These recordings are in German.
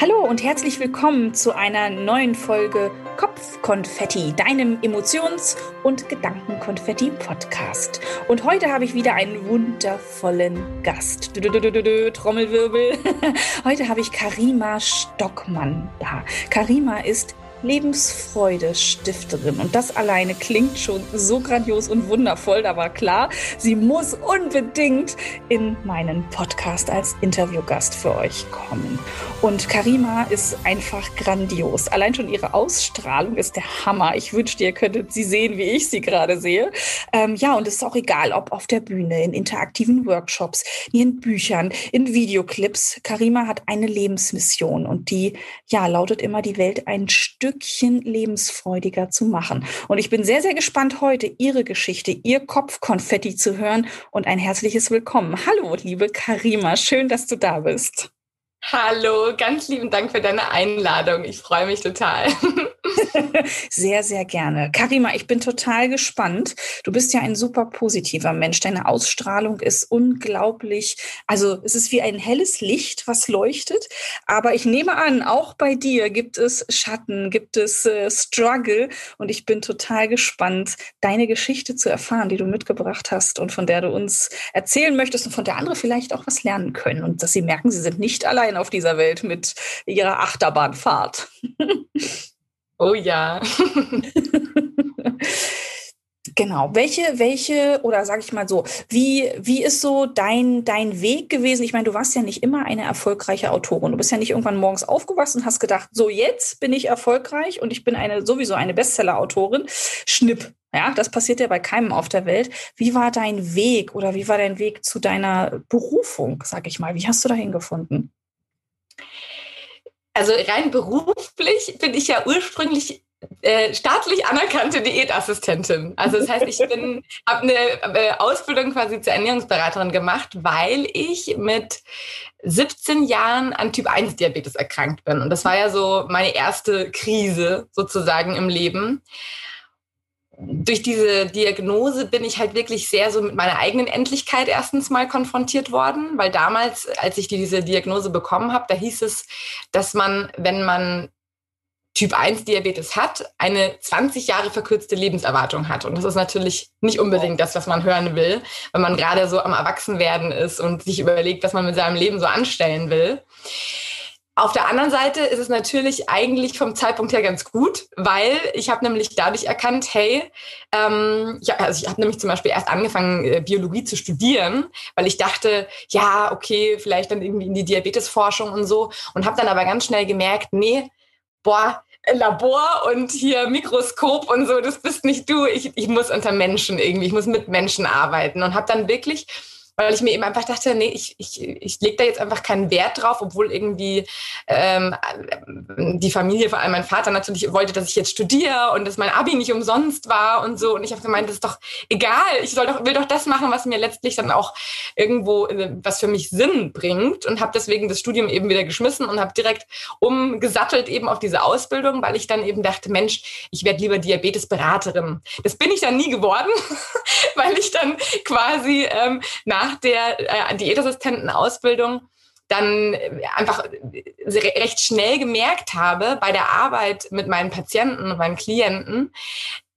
Hallo und herzlich willkommen zu einer neuen Folge Kopfkonfetti, deinem Emotions- und Gedankenkonfetti-Podcast. Und heute habe ich wieder einen wundervollen Gast. Trommelwirbel. Heute habe ich Karima Stockmann da. Karima ist Lebensfreude Stifterin. Und das alleine klingt schon so grandios und wundervoll. Da war klar, sie muss unbedingt in meinen Podcast als Interviewgast für euch kommen. Und Karima ist einfach grandios. Allein schon ihre Ausstrahlung ist der Hammer. Ich wünschte, ihr könntet sie sehen, wie ich sie gerade sehe. Ähm, ja, und es ist auch egal, ob auf der Bühne, in interaktiven Workshops, in Büchern, in Videoclips. Karima hat eine Lebensmission und die, ja, lautet immer die Welt ein Stück Stückchen lebensfreudiger zu machen. Und ich bin sehr, sehr gespannt, heute Ihre Geschichte, Ihr Kopfkonfetti zu hören und ein herzliches Willkommen. Hallo, liebe Karima, schön, dass du da bist. Hallo, ganz lieben Dank für deine Einladung. Ich freue mich total. sehr, sehr gerne. Karima, ich bin total gespannt. Du bist ja ein super positiver Mensch. Deine Ausstrahlung ist unglaublich. Also es ist wie ein helles Licht, was leuchtet. Aber ich nehme an, auch bei dir gibt es Schatten, gibt es äh, Struggle. Und ich bin total gespannt, deine Geschichte zu erfahren, die du mitgebracht hast und von der du uns erzählen möchtest und von der andere vielleicht auch was lernen können. Und dass sie merken, sie sind nicht allein auf dieser Welt mit ihrer Achterbahnfahrt. Oh ja. Genau. Welche, welche, oder sage ich mal so, wie, wie ist so dein, dein Weg gewesen? Ich meine, du warst ja nicht immer eine erfolgreiche Autorin. Du bist ja nicht irgendwann morgens aufgewacht und hast gedacht, so jetzt bin ich erfolgreich und ich bin eine sowieso eine Bestseller-Autorin. Schnipp. Ja, das passiert ja bei keinem auf der Welt. Wie war dein Weg oder wie war dein Weg zu deiner Berufung, sag ich mal? Wie hast du dahin gefunden? Also rein beruflich bin ich ja ursprünglich äh, staatlich anerkannte Diätassistentin. Also das heißt, ich habe eine äh, Ausbildung quasi zur Ernährungsberaterin gemacht, weil ich mit 17 Jahren an Typ 1 Diabetes erkrankt bin und das war ja so meine erste Krise sozusagen im Leben durch diese Diagnose bin ich halt wirklich sehr so mit meiner eigenen Endlichkeit erstens mal konfrontiert worden, weil damals, als ich diese Diagnose bekommen habe, da hieß es, dass man, wenn man Typ 1 Diabetes hat, eine 20 Jahre verkürzte Lebenserwartung hat. Und das ist natürlich nicht unbedingt das, was man hören will, wenn man gerade so am Erwachsenwerden ist und sich überlegt, was man mit seinem Leben so anstellen will. Auf der anderen Seite ist es natürlich eigentlich vom Zeitpunkt her ganz gut, weil ich habe nämlich dadurch erkannt, hey, ähm, ja, also ich habe nämlich zum Beispiel erst angefangen, äh, Biologie zu studieren, weil ich dachte, ja, okay, vielleicht dann irgendwie in die Diabetesforschung und so und habe dann aber ganz schnell gemerkt, nee, boah, Labor und hier Mikroskop und so, das bist nicht du. Ich, ich muss unter Menschen irgendwie, ich muss mit Menschen arbeiten und habe dann wirklich weil ich mir eben einfach dachte, nee, ich, ich, ich lege da jetzt einfach keinen Wert drauf, obwohl irgendwie ähm, die Familie, vor allem mein Vater natürlich wollte, dass ich jetzt studiere und dass mein Abi nicht umsonst war und so. Und ich habe gemeint, das ist doch egal, ich soll doch, will doch das machen, was mir letztlich dann auch irgendwo, äh, was für mich Sinn bringt und habe deswegen das Studium eben wieder geschmissen und habe direkt umgesattelt eben auf diese Ausbildung, weil ich dann eben dachte, Mensch, ich werde lieber Diabetesberaterin. Das bin ich dann nie geworden, weil ich dann quasi ähm, nach nach der äh, Diätassistentenausbildung dann einfach recht schnell gemerkt habe bei der Arbeit mit meinen Patienten und meinen Klienten,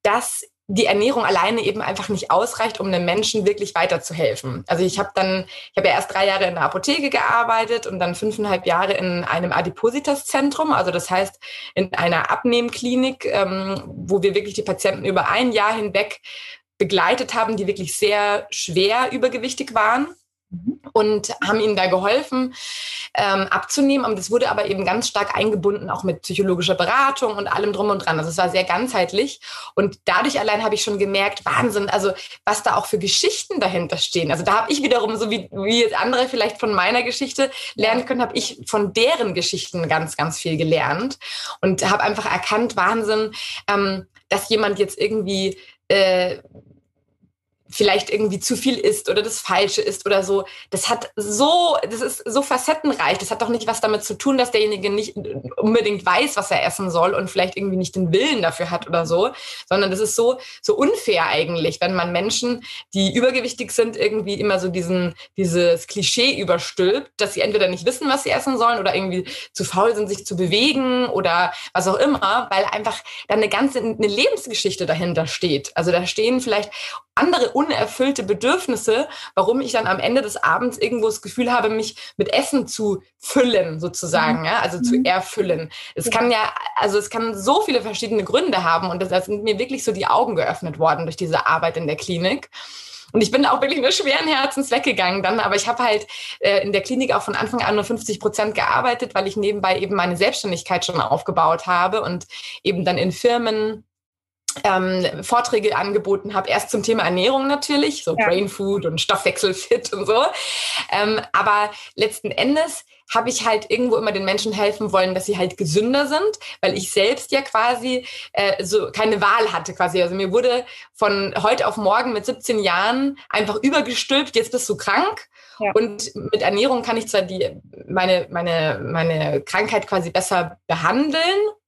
dass die Ernährung alleine eben einfach nicht ausreicht, um einem Menschen wirklich weiterzuhelfen. Also ich habe dann, ich habe ja erst drei Jahre in der Apotheke gearbeitet und dann fünfeinhalb Jahre in einem Adipositas-Zentrum, also das heißt in einer Abnehmklinik, ähm, wo wir wirklich die Patienten über ein Jahr hinweg begleitet haben, die wirklich sehr schwer übergewichtig waren mhm. und haben ihnen da geholfen ähm, abzunehmen. Und das wurde aber eben ganz stark eingebunden, auch mit psychologischer Beratung und allem drum und dran. Also es war sehr ganzheitlich. Und dadurch allein habe ich schon gemerkt, Wahnsinn, also was da auch für Geschichten dahinter stehen. Also da habe ich wiederum, so wie, wie jetzt andere vielleicht von meiner Geschichte lernen können, habe ich von deren Geschichten ganz, ganz viel gelernt und habe einfach erkannt, Wahnsinn, ähm, dass jemand jetzt irgendwie äh, vielleicht irgendwie zu viel isst oder das Falsche ist oder so. Das hat so, das ist so facettenreich. Das hat doch nicht was damit zu tun, dass derjenige nicht unbedingt weiß, was er essen soll und vielleicht irgendwie nicht den Willen dafür hat oder so, sondern das ist so, so unfair eigentlich, wenn man Menschen, die übergewichtig sind, irgendwie immer so diesen, dieses Klischee überstülpt, dass sie entweder nicht wissen, was sie essen sollen oder irgendwie zu faul sind, sich zu bewegen oder was auch immer, weil einfach dann eine ganze, eine Lebensgeschichte dahinter steht. Also da stehen vielleicht andere unerfüllte Bedürfnisse, warum ich dann am Ende des Abends irgendwo das Gefühl habe, mich mit Essen zu füllen, sozusagen, mhm. ja, also zu mhm. erfüllen. Es ja. kann ja, also es kann so viele verschiedene Gründe haben und da sind mir wirklich so die Augen geöffnet worden durch diese Arbeit in der Klinik. Und ich bin auch wirklich nur schweren Herzens weggegangen dann, aber ich habe halt äh, in der Klinik auch von Anfang an nur 50 Prozent gearbeitet, weil ich nebenbei eben meine Selbstständigkeit schon aufgebaut habe und eben dann in Firmen ähm, Vorträge angeboten habe, erst zum Thema Ernährung natürlich, so ja. Brain Food und Stoffwechselfit und so. Ähm, aber letzten Endes habe ich halt irgendwo immer den Menschen helfen wollen, dass sie halt gesünder sind, weil ich selbst ja quasi äh, so keine Wahl hatte quasi. Also mir wurde von heute auf morgen mit 17 Jahren einfach übergestülpt, jetzt bist du krank. Ja. Und mit Ernährung kann ich zwar die, meine, meine, meine Krankheit quasi besser behandeln,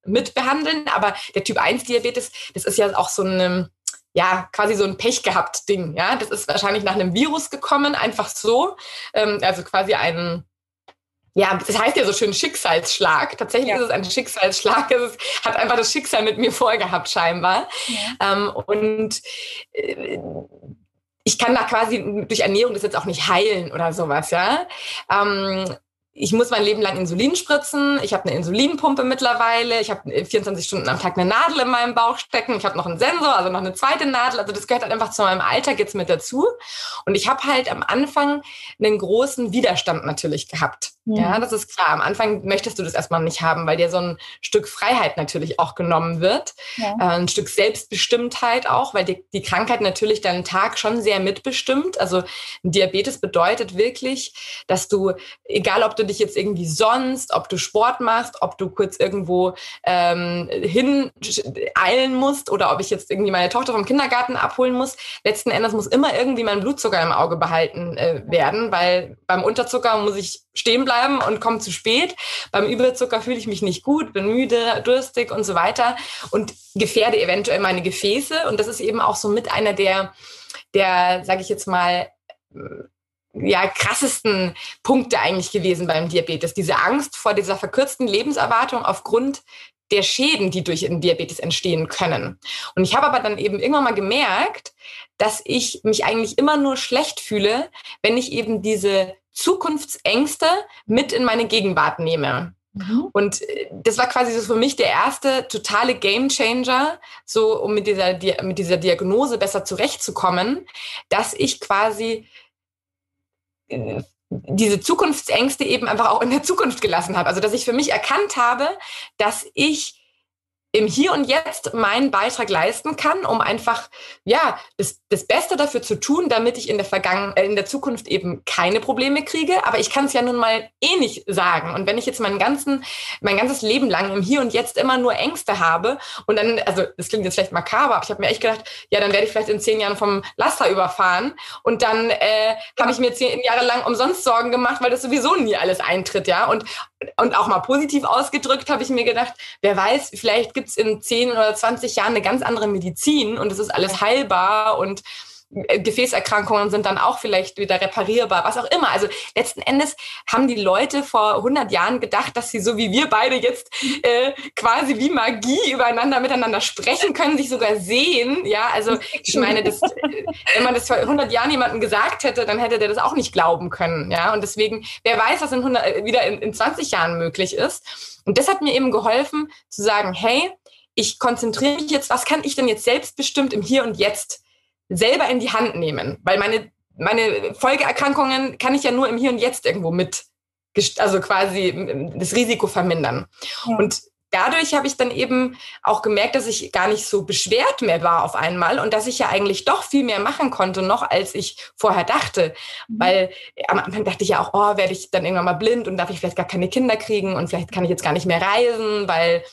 mitbehandeln. Aber der Typ 1 Diabetes, das ist ja auch so ein, ja, quasi so ein Pech gehabt Ding. Ja, das ist wahrscheinlich nach einem Virus gekommen, einfach so. Ähm, also quasi ein, ja, das heißt ja so schön Schicksalsschlag. Tatsächlich ja. ist es ein Schicksalsschlag. Es hat einfach das Schicksal mit mir vorgehabt, scheinbar. Ja. Ähm, und äh, ich kann da quasi durch Ernährung das jetzt auch nicht heilen oder sowas, ja. Ähm, ich muss mein Leben lang Insulin spritzen. Ich habe eine Insulinpumpe mittlerweile. Ich habe 24 Stunden am Tag eine Nadel in meinem Bauch stecken. Ich habe noch einen Sensor, also noch eine zweite Nadel. Also das gehört halt einfach zu meinem Alltag jetzt mit dazu. Und ich habe halt am Anfang einen großen Widerstand natürlich gehabt. Ja. das ist klar. Am Anfang möchtest du das erstmal nicht haben, weil dir so ein Stück Freiheit natürlich auch genommen wird. Ja. Äh, ein Stück Selbstbestimmtheit auch, weil die, die Krankheit natürlich deinen Tag schon sehr mitbestimmt. Also Diabetes bedeutet wirklich, dass du, egal ob du dich jetzt irgendwie sonst, ob du Sport machst, ob du kurz irgendwo ähm, hin eilen musst oder ob ich jetzt irgendwie meine Tochter vom Kindergarten abholen muss, letzten Endes muss immer irgendwie mein Blutzucker im Auge behalten äh, werden, weil beim Unterzucker muss ich stehen bleiben und komme zu spät. Beim Überzucker fühle ich mich nicht gut, bin müde, durstig und so weiter und gefährde eventuell meine Gefäße. Und das ist eben auch so mit einer der, der, sage ich jetzt mal, ja, krassesten Punkte eigentlich gewesen beim Diabetes. Diese Angst vor dieser verkürzten Lebenserwartung aufgrund der Schäden, die durch den Diabetes entstehen können. Und ich habe aber dann eben irgendwann mal gemerkt, dass ich mich eigentlich immer nur schlecht fühle, wenn ich eben diese Zukunftsängste mit in meine Gegenwart nehme. Mhm. Und äh, das war quasi so für mich der erste totale Gamechanger, so um mit dieser, mit dieser Diagnose besser zurechtzukommen, dass ich quasi äh, diese Zukunftsängste eben einfach auch in der Zukunft gelassen habe. Also dass ich für mich erkannt habe, dass ich im Hier und Jetzt meinen Beitrag leisten kann, um einfach ja das, das Beste dafür zu tun, damit ich in der Vergangen äh, in der Zukunft eben keine Probleme kriege. Aber ich kann es ja nun mal eh nicht sagen. Und wenn ich jetzt meinen ganzen mein ganzes Leben lang im Hier und Jetzt immer nur Ängste habe und dann also das klingt jetzt vielleicht makaber, aber ich habe mir echt gedacht, ja dann werde ich vielleicht in zehn Jahren vom Laster überfahren und dann äh, habe ich mir zehn Jahre lang umsonst Sorgen gemacht, weil das sowieso nie alles eintritt, ja und und auch mal positiv ausgedrückt habe ich mir gedacht, wer weiß, vielleicht gibt es in 10 oder 20 Jahren eine ganz andere Medizin und es ist alles heilbar und Gefäßerkrankungen sind dann auch vielleicht wieder reparierbar, was auch immer. Also letzten Endes haben die Leute vor 100 Jahren gedacht, dass sie so wie wir beide jetzt äh, quasi wie Magie übereinander miteinander sprechen können, sich sogar sehen. Ja, also ich meine, das, äh, wenn man das vor 100 Jahren jemandem gesagt hätte, dann hätte der das auch nicht glauben können. Ja, und deswegen, wer weiß, was in 100, äh, wieder in, in 20 Jahren möglich ist. Und das hat mir eben geholfen zu sagen, hey, ich konzentriere mich jetzt, was kann ich denn jetzt selbstbestimmt im Hier und Jetzt selber in die Hand nehmen. Weil meine, meine Folgeerkrankungen kann ich ja nur im Hier und Jetzt irgendwo mit, also quasi das Risiko vermindern. Ja. Und dadurch habe ich dann eben auch gemerkt, dass ich gar nicht so beschwert mehr war auf einmal und dass ich ja eigentlich doch viel mehr machen konnte noch, als ich vorher dachte. Mhm. Weil am Anfang dachte ich ja auch, oh, werde ich dann irgendwann mal blind und darf ich vielleicht gar keine Kinder kriegen und vielleicht kann ich jetzt gar nicht mehr reisen, weil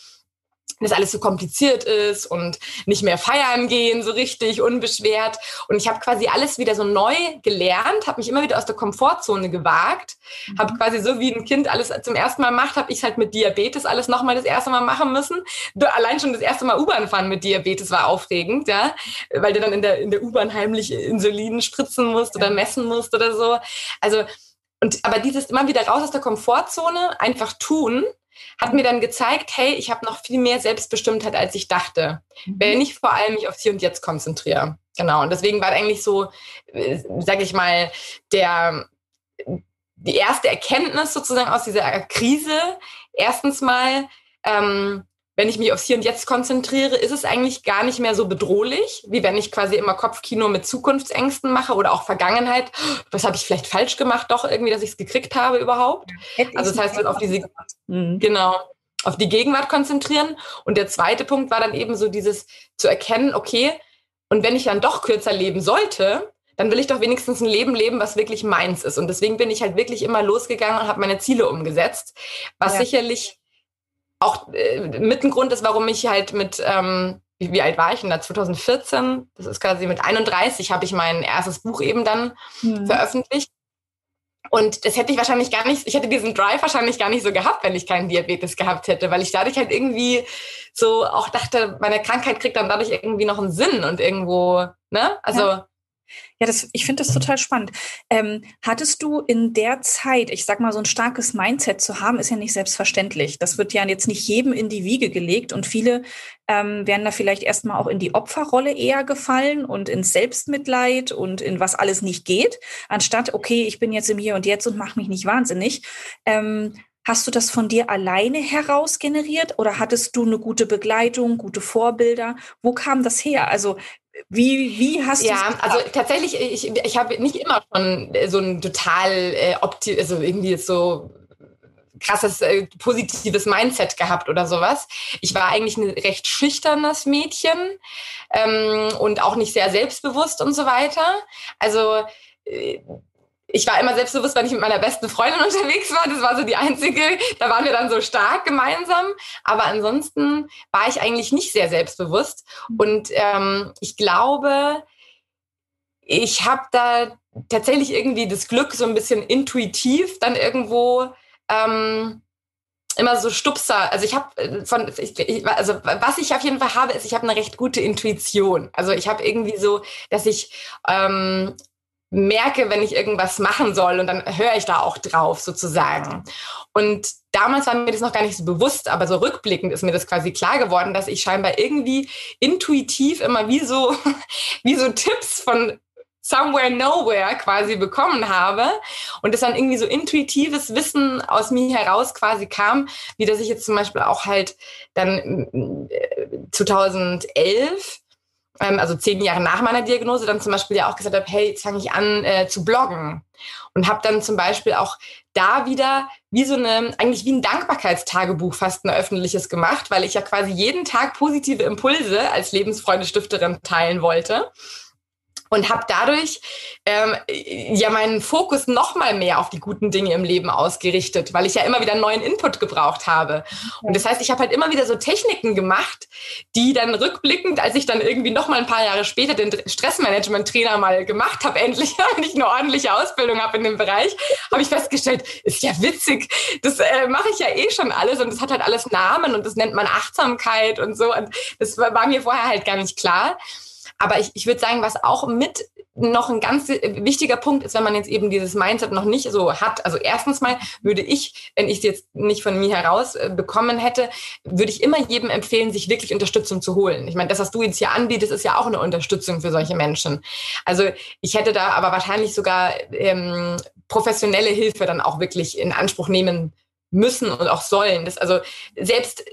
dass alles so kompliziert ist und nicht mehr feiern gehen so richtig unbeschwert. Und ich habe quasi alles wieder so neu gelernt, habe mich immer wieder aus der Komfortzone gewagt, mhm. habe quasi so wie ein Kind alles zum ersten Mal macht, habe ich halt mit Diabetes alles nochmal das erste Mal machen müssen. Allein schon das erste Mal U-Bahn fahren mit Diabetes war aufregend, ja, weil du dann in der, in der U-Bahn heimlich Insulin spritzen musst oder messen musst oder so. Also, und, aber dieses immer wieder raus aus der Komfortzone, einfach tun, hat mir dann gezeigt, hey, ich habe noch viel mehr Selbstbestimmtheit, als ich dachte, mhm. wenn ich vor allem mich aufs Hier und Jetzt konzentriere. Genau. Und deswegen war eigentlich so, äh, sage ich mal, der die erste Erkenntnis sozusagen aus dieser Krise. Erstens mal, ähm, wenn ich mich aufs Hier und Jetzt konzentriere, ist es eigentlich gar nicht mehr so bedrohlich, wie wenn ich quasi immer Kopfkino mit Zukunftsängsten mache oder auch Vergangenheit. Was habe ich vielleicht falsch gemacht, doch irgendwie, dass ich es gekriegt habe überhaupt? also das heißt, auf diese, mhm. genau, auf die Gegenwart konzentrieren. Und der zweite Punkt war dann eben so dieses zu erkennen, okay, und wenn ich dann doch kürzer leben sollte, dann will ich doch wenigstens ein Leben leben, was wirklich meins ist. Und deswegen bin ich halt wirklich immer losgegangen und habe meine Ziele umgesetzt, was ja. sicherlich auch äh, mit ein Grund ist, warum ich halt mit, ähm, wie, wie, alt war ich denn da? 2014, das ist quasi mit 31, habe ich mein erstes Buch eben dann mhm. veröffentlicht. Und das hätte ich wahrscheinlich gar nicht, ich hätte diesen Drive wahrscheinlich gar nicht so gehabt, wenn ich keinen Diabetes gehabt hätte, weil ich dadurch halt irgendwie so auch dachte, meine Krankheit kriegt dann dadurch irgendwie noch einen Sinn und irgendwo, ne? Also ja. Ja, das, ich finde das total spannend. Ähm, hattest du in der Zeit, ich sag mal, so ein starkes Mindset zu haben, ist ja nicht selbstverständlich. Das wird ja jetzt nicht jedem in die Wiege gelegt und viele ähm, werden da vielleicht erstmal auch in die Opferrolle eher gefallen und ins Selbstmitleid und in was alles nicht geht, anstatt, okay, ich bin jetzt im Hier und Jetzt und mache mich nicht wahnsinnig. Ähm, Hast du das von dir alleine heraus generiert oder hattest du eine gute Begleitung, gute Vorbilder? Wo kam das her? Also wie, wie hast du Ja, also tatsächlich, ich, ich habe nicht immer schon so ein total äh, opti also irgendwie so krasses äh, positives Mindset gehabt oder sowas. Ich war eigentlich ein recht schüchternes Mädchen ähm, und auch nicht sehr selbstbewusst und so weiter. Also äh, ich war immer selbstbewusst, wenn ich mit meiner besten Freundin unterwegs war. Das war so die einzige, da waren wir dann so stark gemeinsam. Aber ansonsten war ich eigentlich nicht sehr selbstbewusst. Und ähm, ich glaube, ich habe da tatsächlich irgendwie das Glück, so ein bisschen intuitiv dann irgendwo ähm, immer so Stupser. Also ich habe äh, von, ich, also was ich auf jeden Fall habe, ist, ich habe eine recht gute Intuition. Also ich habe irgendwie so, dass ich ähm, merke, wenn ich irgendwas machen soll und dann höre ich da auch drauf sozusagen. Und damals war mir das noch gar nicht so bewusst, aber so rückblickend ist mir das quasi klar geworden, dass ich scheinbar irgendwie intuitiv immer wie so, wie so Tipps von somewhere nowhere quasi bekommen habe und es dann irgendwie so intuitives Wissen aus mir heraus quasi kam, wie dass ich jetzt zum Beispiel auch halt dann 2011 äh, ähm, also zehn Jahre nach meiner Diagnose, dann zum Beispiel ja auch gesagt habe, hey, jetzt fange ich an äh, zu bloggen. Und habe dann zum Beispiel auch da wieder wie so eine, eigentlich wie ein Dankbarkeitstagebuch fast ein öffentliches gemacht, weil ich ja quasi jeden Tag positive Impulse als Lebensfreunde-Stifterin teilen wollte und habe dadurch ähm, ja meinen Fokus noch mal mehr auf die guten Dinge im Leben ausgerichtet, weil ich ja immer wieder neuen Input gebraucht habe. Und das heißt, ich habe halt immer wieder so Techniken gemacht, die dann rückblickend, als ich dann irgendwie noch mal ein paar Jahre später den Stressmanagement-Trainer mal gemacht habe, endlich, und ich eine ordentliche Ausbildung habe in dem Bereich, habe ich festgestellt, ist ja witzig, das äh, mache ich ja eh schon alles und das hat halt alles Namen und das nennt man Achtsamkeit und so. Und das war mir vorher halt gar nicht klar. Aber ich, ich würde sagen, was auch mit noch ein ganz wichtiger Punkt ist, wenn man jetzt eben dieses Mindset noch nicht so hat. Also erstens mal würde ich, wenn ich es jetzt nicht von mir heraus äh, bekommen hätte, würde ich immer jedem empfehlen, sich wirklich Unterstützung zu holen. Ich meine, das, was du jetzt hier anbietest, ist ja auch eine Unterstützung für solche Menschen. Also ich hätte da aber wahrscheinlich sogar ähm, professionelle Hilfe dann auch wirklich in Anspruch nehmen müssen und auch sollen. Das also selbst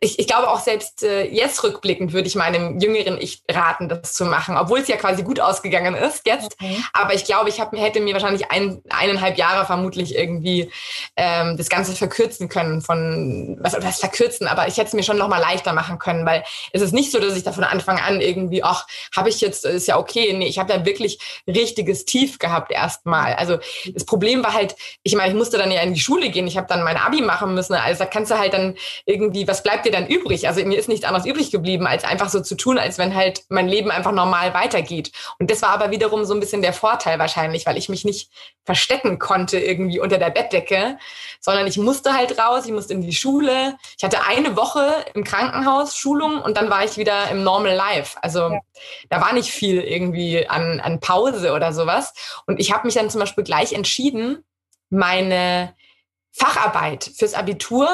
ich, ich glaube auch selbst äh, jetzt rückblickend würde ich meinem jüngeren Ich raten, das zu machen, obwohl es ja quasi gut ausgegangen ist jetzt. Okay. Aber ich glaube, ich hab, hätte mir wahrscheinlich ein, eineinhalb Jahre vermutlich irgendwie ähm, das Ganze verkürzen können von, was, was verkürzen, aber ich hätte es mir schon nochmal leichter machen können, weil es ist nicht so, dass ich da von Anfang an irgendwie, ach, habe ich jetzt, ist ja okay. Nee, ich habe da wirklich richtiges Tief gehabt erstmal. Also das Problem war halt, ich meine, ich musste dann ja in die Schule gehen, ich habe dann mein Abi machen müssen. Also da kannst du halt dann irgendwie, was bleibt bleibt dir dann übrig? Also mir ist nichts anderes übrig geblieben, als einfach so zu tun, als wenn halt mein Leben einfach normal weitergeht. Und das war aber wiederum so ein bisschen der Vorteil wahrscheinlich, weil ich mich nicht verstecken konnte irgendwie unter der Bettdecke, sondern ich musste halt raus, ich musste in die Schule. Ich hatte eine Woche im Krankenhaus Schulung und dann war ich wieder im Normal Life. Also ja. da war nicht viel irgendwie an, an Pause oder sowas. Und ich habe mich dann zum Beispiel gleich entschieden, meine Facharbeit fürs Abitur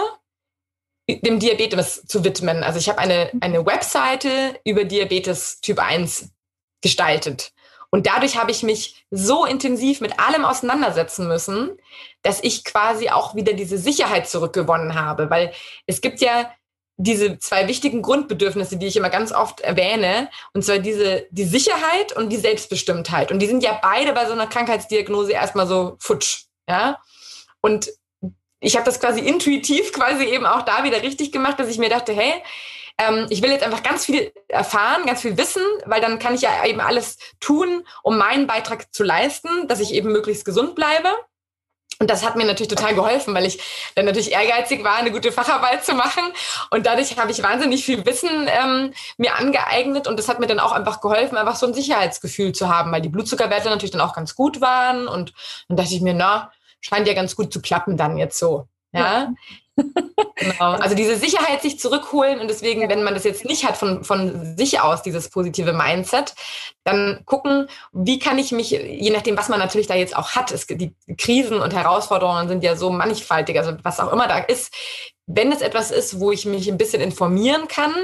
dem Diabetes zu widmen. Also ich habe eine, eine Webseite über Diabetes Typ 1 gestaltet. Und dadurch habe ich mich so intensiv mit allem auseinandersetzen müssen, dass ich quasi auch wieder diese Sicherheit zurückgewonnen habe. Weil es gibt ja diese zwei wichtigen Grundbedürfnisse, die ich immer ganz oft erwähne, und zwar diese, die Sicherheit und die Selbstbestimmtheit. Und die sind ja beide bei so einer Krankheitsdiagnose erstmal so futsch. Ja? Und ich habe das quasi intuitiv quasi eben auch da wieder richtig gemacht, dass ich mir dachte, hey, ähm, ich will jetzt einfach ganz viel erfahren, ganz viel wissen, weil dann kann ich ja eben alles tun, um meinen Beitrag zu leisten, dass ich eben möglichst gesund bleibe. Und das hat mir natürlich total geholfen, weil ich dann natürlich ehrgeizig war, eine gute Facharbeit zu machen. Und dadurch habe ich wahnsinnig viel Wissen ähm, mir angeeignet. Und das hat mir dann auch einfach geholfen, einfach so ein Sicherheitsgefühl zu haben, weil die Blutzuckerwerte natürlich dann auch ganz gut waren. Und dann dachte ich mir, na, scheint ja ganz gut zu klappen dann jetzt so. Ja. genau. Also diese Sicherheit sich zurückholen und deswegen, wenn man das jetzt nicht hat von, von sich aus, dieses positive Mindset, dann gucken, wie kann ich mich, je nachdem, was man natürlich da jetzt auch hat, es, die Krisen und Herausforderungen sind ja so mannigfaltig, also was auch immer da ist, wenn es etwas ist, wo ich mich ein bisschen informieren kann,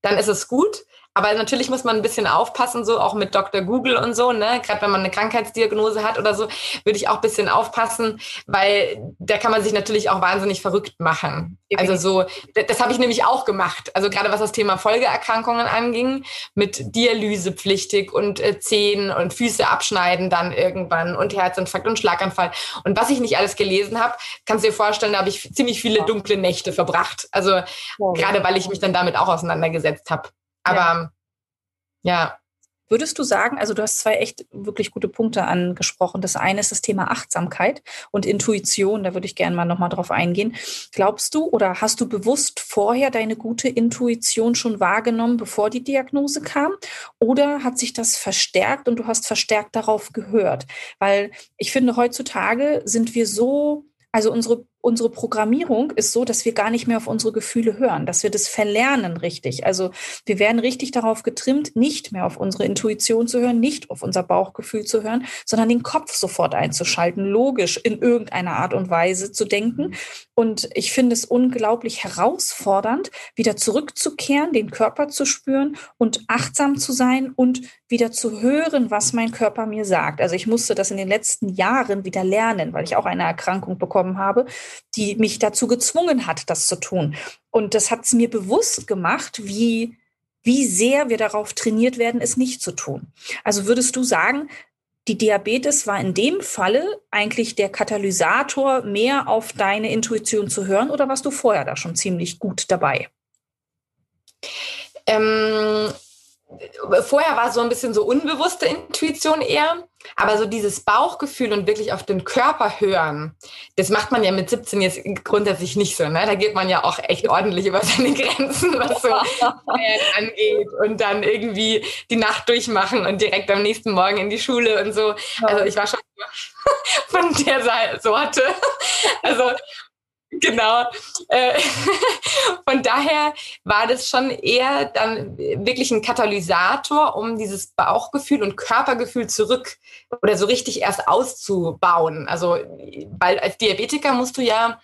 dann ist es gut. Aber natürlich muss man ein bisschen aufpassen, so auch mit Dr. Google und so, ne? Gerade wenn man eine Krankheitsdiagnose hat oder so, würde ich auch ein bisschen aufpassen, weil da kann man sich natürlich auch wahnsinnig verrückt machen. Also so, das habe ich nämlich auch gemacht. Also gerade was das Thema Folgeerkrankungen anging, mit Dialysepflichtig und äh, Zehen und Füße abschneiden dann irgendwann und Herzinfarkt und Schlaganfall. Und was ich nicht alles gelesen habe, kannst du dir vorstellen, da habe ich ziemlich viele dunkle Nächte verbracht. Also gerade weil ich mich dann damit auch auseinandergesetzt habe. Aber ja. Würdest du sagen, also du hast zwei echt wirklich gute Punkte angesprochen. Das eine ist das Thema Achtsamkeit und Intuition. Da würde ich gerne mal nochmal drauf eingehen. Glaubst du oder hast du bewusst vorher deine gute Intuition schon wahrgenommen, bevor die Diagnose kam? Oder hat sich das verstärkt und du hast verstärkt darauf gehört? Weil ich finde, heutzutage sind wir so also unsere unsere Programmierung ist so, dass wir gar nicht mehr auf unsere Gefühle hören, dass wir das verlernen richtig. Also wir werden richtig darauf getrimmt, nicht mehr auf unsere Intuition zu hören, nicht auf unser Bauchgefühl zu hören, sondern den Kopf sofort einzuschalten, logisch in irgendeiner Art und Weise zu denken. Und ich finde es unglaublich herausfordernd, wieder zurückzukehren, den Körper zu spüren und achtsam zu sein und wieder zu hören, was mein Körper mir sagt. Also ich musste das in den letzten Jahren wieder lernen, weil ich auch eine Erkrankung bekommen habe, die mich dazu gezwungen hat, das zu tun. Und das hat es mir bewusst gemacht, wie, wie sehr wir darauf trainiert werden, es nicht zu tun. Also würdest du sagen, die Diabetes war in dem Falle eigentlich der Katalysator, mehr auf deine Intuition zu hören oder warst du vorher da schon ziemlich gut dabei? Ähm, vorher war so ein bisschen so unbewusste Intuition eher, aber so dieses Bauchgefühl und wirklich auf den Körper hören, das macht man ja mit 17 jetzt grundsätzlich nicht so. Ne? Da geht man ja auch echt ordentlich über seine Grenzen, was so angeht und dann irgendwie die Nacht durchmachen und direkt am nächsten Morgen in die Schule und so. Also ich war schon von der Sorte. Also Genau. Äh, von daher war das schon eher dann wirklich ein Katalysator, um dieses Bauchgefühl und Körpergefühl zurück oder so richtig erst auszubauen. Also, weil als Diabetiker musst du ja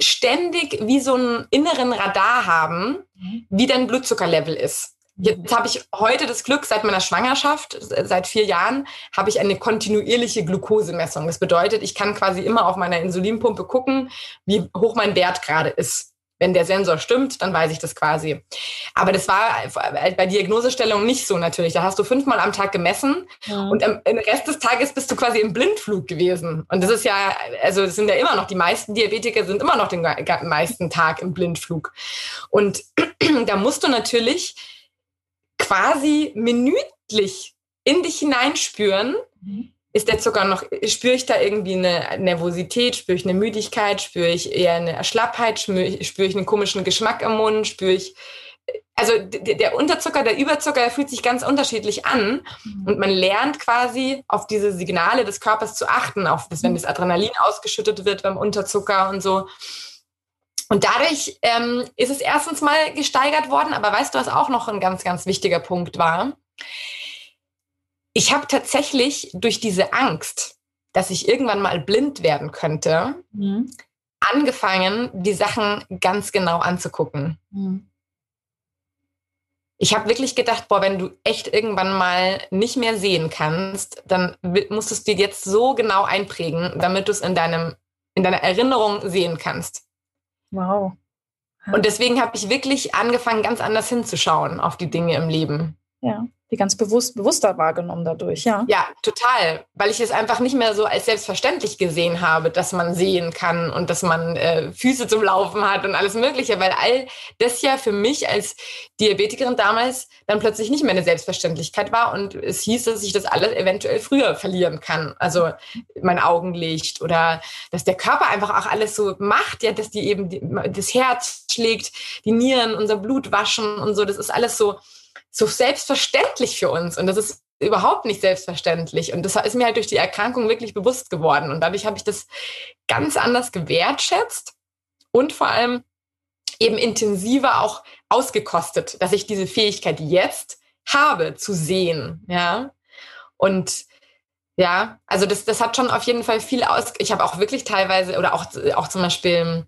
ständig wie so einen inneren Radar haben, mhm. wie dein Blutzuckerlevel ist. Jetzt habe ich heute das Glück, seit meiner Schwangerschaft, seit vier Jahren, habe ich eine kontinuierliche Glukosemessung. Das bedeutet, ich kann quasi immer auf meiner Insulinpumpe gucken, wie hoch mein Wert gerade ist. Wenn der Sensor stimmt, dann weiß ich das quasi. Aber das war bei Diagnosestellung nicht so natürlich. Da hast du fünfmal am Tag gemessen ja. und am Rest des Tages bist du quasi im Blindflug gewesen. Und das ist ja, also das sind ja immer noch, die meisten Diabetiker sind immer noch den meisten Tag im Blindflug. Und da musst du natürlich quasi minütlich in dich hineinspüren, mhm. ist der Zucker noch, spüre ich da irgendwie eine Nervosität, spüre ich eine Müdigkeit, spüre ich eher eine Schlappheit, spüre ich einen komischen Geschmack im Mund, spüre ich, also der Unterzucker, der Überzucker, der fühlt sich ganz unterschiedlich an mhm. und man lernt quasi auf diese Signale des Körpers zu achten, auf das, wenn das Adrenalin ausgeschüttet wird beim Unterzucker und so. Und dadurch ähm, ist es erstens mal gesteigert worden, aber weißt du, was auch noch ein ganz, ganz wichtiger Punkt war? Ich habe tatsächlich durch diese Angst, dass ich irgendwann mal blind werden könnte, mhm. angefangen, die Sachen ganz genau anzugucken. Mhm. Ich habe wirklich gedacht, boah, wenn du echt irgendwann mal nicht mehr sehen kannst, dann musstest du dir jetzt so genau einprägen, damit du es in deinem in deiner Erinnerung sehen kannst. Wow. Und deswegen habe ich wirklich angefangen, ganz anders hinzuschauen auf die Dinge im Leben. Ja die ganz bewusst, bewusster wahrgenommen dadurch, ja. Ja, total. Weil ich es einfach nicht mehr so als selbstverständlich gesehen habe, dass man sehen kann und dass man äh, Füße zum Laufen hat und alles Mögliche, weil all das ja für mich als Diabetikerin damals dann plötzlich nicht mehr eine Selbstverständlichkeit war und es hieß, dass ich das alles eventuell früher verlieren kann. Also mein Augenlicht oder dass der Körper einfach auch alles so macht, ja, dass die eben die, das Herz schlägt, die Nieren, unser Blut waschen und so. Das ist alles so so selbstverständlich für uns. Und das ist überhaupt nicht selbstverständlich. Und das ist mir halt durch die Erkrankung wirklich bewusst geworden. Und dadurch habe ich das ganz anders gewertschätzt und vor allem eben intensiver auch ausgekostet, dass ich diese Fähigkeit jetzt habe zu sehen. Ja. Und ja, also das, das hat schon auf jeden Fall viel aus. Ich habe auch wirklich teilweise oder auch, auch zum Beispiel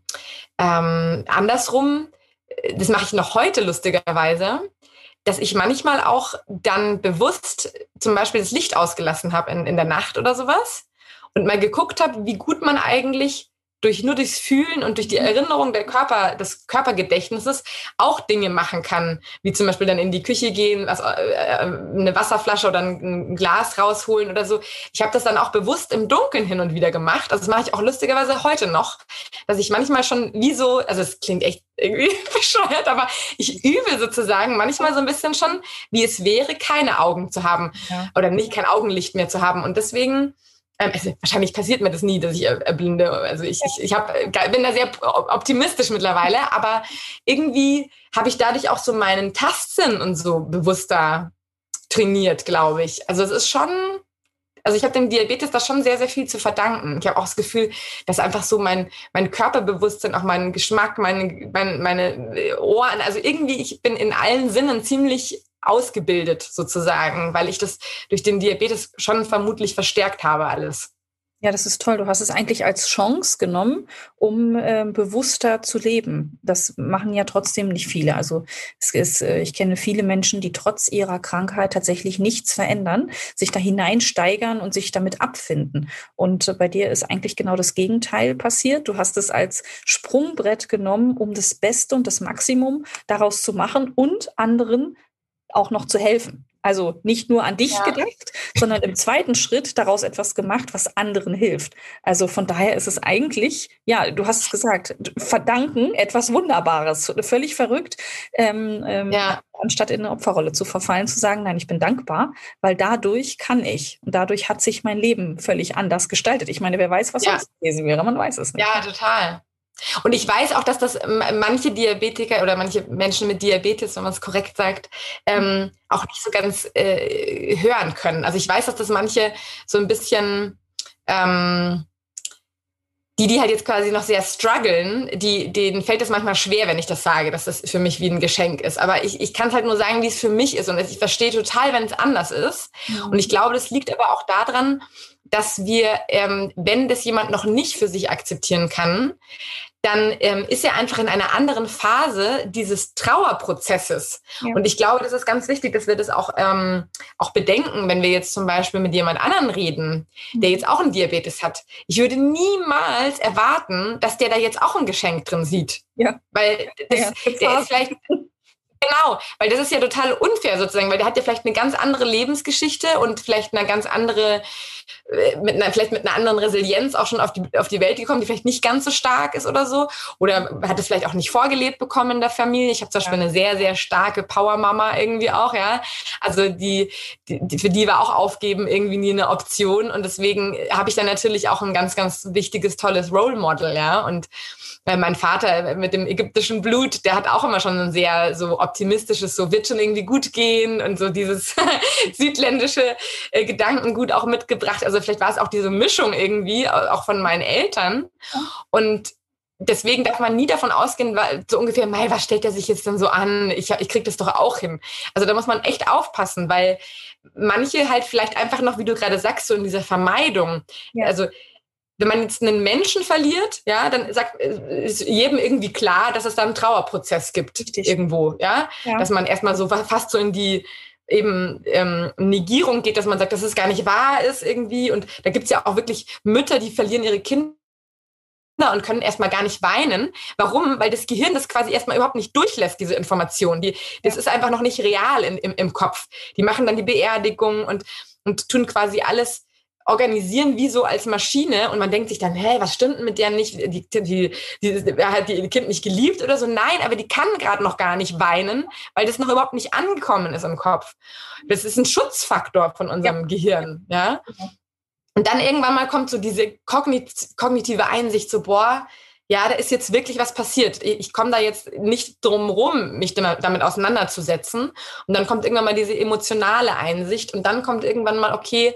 ähm, andersrum, das mache ich noch heute lustigerweise dass ich manchmal auch dann bewusst zum Beispiel das Licht ausgelassen habe in, in der Nacht oder sowas und mal geguckt habe, wie gut man eigentlich durch nur durchs Fühlen und durch die mhm. Erinnerung der Körper, des Körpergedächtnisses auch Dinge machen kann, wie zum Beispiel dann in die Küche gehen, was, äh, äh eine Wasserflasche oder ein, Glas rausholen oder so. Ich habe das dann auch bewusst im Dunkeln hin und wieder gemacht. Also das mache ich auch lustigerweise heute noch, dass ich manchmal schon wie so, also es klingt echt irgendwie bescheuert, aber ich übe sozusagen manchmal so ein bisschen schon, wie es wäre, keine Augen zu haben ja. oder nicht kein Augenlicht mehr zu haben. Und deswegen ähm, also wahrscheinlich passiert mir das nie, dass ich erblinde. Also ich, ich, ich hab, bin da sehr optimistisch mittlerweile, aber irgendwie habe ich dadurch auch so meinen Tastsinn und so bewusster trainiert, glaube ich. Also es ist schon, also ich habe dem Diabetes da schon sehr, sehr viel zu verdanken. Ich habe auch das Gefühl, dass einfach so mein, mein Körperbewusstsein, auch mein Geschmack, meine, meine, meine Ohren, also irgendwie, ich bin in allen Sinnen ziemlich ausgebildet sozusagen, weil ich das durch den Diabetes schon vermutlich verstärkt habe alles. Ja, das ist toll. Du hast es eigentlich als Chance genommen, um äh, bewusster zu leben. Das machen ja trotzdem nicht viele. Also es ist, äh, ich kenne viele Menschen, die trotz ihrer Krankheit tatsächlich nichts verändern, sich da hineinsteigern und sich damit abfinden. Und äh, bei dir ist eigentlich genau das Gegenteil passiert. Du hast es als Sprungbrett genommen, um das Beste und das Maximum daraus zu machen und anderen auch noch zu helfen. Also nicht nur an dich ja. gedacht, sondern im zweiten Schritt daraus etwas gemacht, was anderen hilft. Also von daher ist es eigentlich, ja, du hast es gesagt, verdanken etwas Wunderbares, völlig verrückt, ähm, ähm, ja. anstatt in eine Opferrolle zu verfallen, zu sagen, nein, ich bin dankbar, weil dadurch kann ich. Und dadurch hat sich mein Leben völlig anders gestaltet. Ich meine, wer weiß, was ja. sonst gewesen wäre, man weiß es nicht. Ja, total. Und ich weiß auch, dass das manche Diabetiker oder manche Menschen mit Diabetes, wenn man es korrekt sagt, ähm, auch nicht so ganz äh, hören können. Also ich weiß, dass das manche so ein bisschen, ähm, die, die halt jetzt quasi noch sehr strugglen, die, denen fällt es manchmal schwer, wenn ich das sage, dass das für mich wie ein Geschenk ist. Aber ich, ich kann es halt nur sagen, wie es für mich ist. Und ich verstehe total, wenn es anders ist. Mhm. Und ich glaube, das liegt aber auch daran, dass wir, ähm, wenn das jemand noch nicht für sich akzeptieren kann, dann ähm, ist er einfach in einer anderen Phase dieses Trauerprozesses. Ja. Und ich glaube, das ist ganz wichtig, dass wir das auch, ähm, auch bedenken, wenn wir jetzt zum Beispiel mit jemand anderen reden, der mhm. jetzt auch einen Diabetes hat. Ich würde niemals erwarten, dass der da jetzt auch ein Geschenk drin sieht. Ja. Weil das, ja, der ist vielleicht Genau, weil das ist ja total unfair sozusagen, weil der hat ja vielleicht eine ganz andere Lebensgeschichte und vielleicht eine ganz andere, äh, mit einer, vielleicht mit einer anderen Resilienz auch schon auf die, auf die Welt gekommen, die vielleicht nicht ganz so stark ist oder so. Oder hat es vielleicht auch nicht vorgelebt bekommen in der Familie. Ich habe zum Beispiel ja. eine sehr, sehr starke Power-Mama irgendwie auch, ja. Also die, die, für die war auch Aufgeben irgendwie nie eine Option. Und deswegen habe ich dann natürlich auch ein ganz, ganz wichtiges, tolles Role Model, ja. Und weil mein Vater mit dem ägyptischen Blut, der hat auch immer schon ein sehr so optimistisches, so wird schon irgendwie gut gehen und so dieses südländische äh, Gedankengut auch mitgebracht. Also vielleicht war es auch diese Mischung irgendwie, auch von meinen Eltern. Und deswegen darf man nie davon ausgehen, weil so ungefähr, mei, was stellt er sich jetzt denn so an? Ich, ich krieg das doch auch hin. Also da muss man echt aufpassen, weil manche halt vielleicht einfach noch, wie du gerade sagst, so in dieser Vermeidung. Ja. Also wenn man jetzt einen Menschen verliert, ja, dann sagt, ist jedem irgendwie klar, dass es da einen Trauerprozess gibt Richtig. irgendwo, ja? ja? Dass man erstmal so fast so in die eben ähm, Negierung geht, dass man sagt, dass es gar nicht wahr ist irgendwie. Und da gibt's ja auch wirklich Mütter, die verlieren ihre Kinder und können erstmal gar nicht weinen. Warum? Weil das Gehirn das quasi erstmal überhaupt nicht durchlässt, diese Information. Die, das ist einfach noch nicht real in, im, im Kopf. Die machen dann die Beerdigung und, und tun quasi alles organisieren wie so als Maschine und man denkt sich dann, hey, was stimmt denn mit der nicht? Die, die, die, hat die Kind nicht geliebt oder so? Nein, aber die kann gerade noch gar nicht weinen, weil das noch überhaupt nicht angekommen ist im Kopf. Das ist ein Schutzfaktor von unserem ja. Gehirn, ja. Und dann irgendwann mal kommt so diese kognitive Einsicht, so, boah, ja, da ist jetzt wirklich was passiert. Ich komme da jetzt nicht drum rum, mich damit auseinanderzusetzen. Und dann kommt irgendwann mal diese emotionale Einsicht und dann kommt irgendwann mal, okay,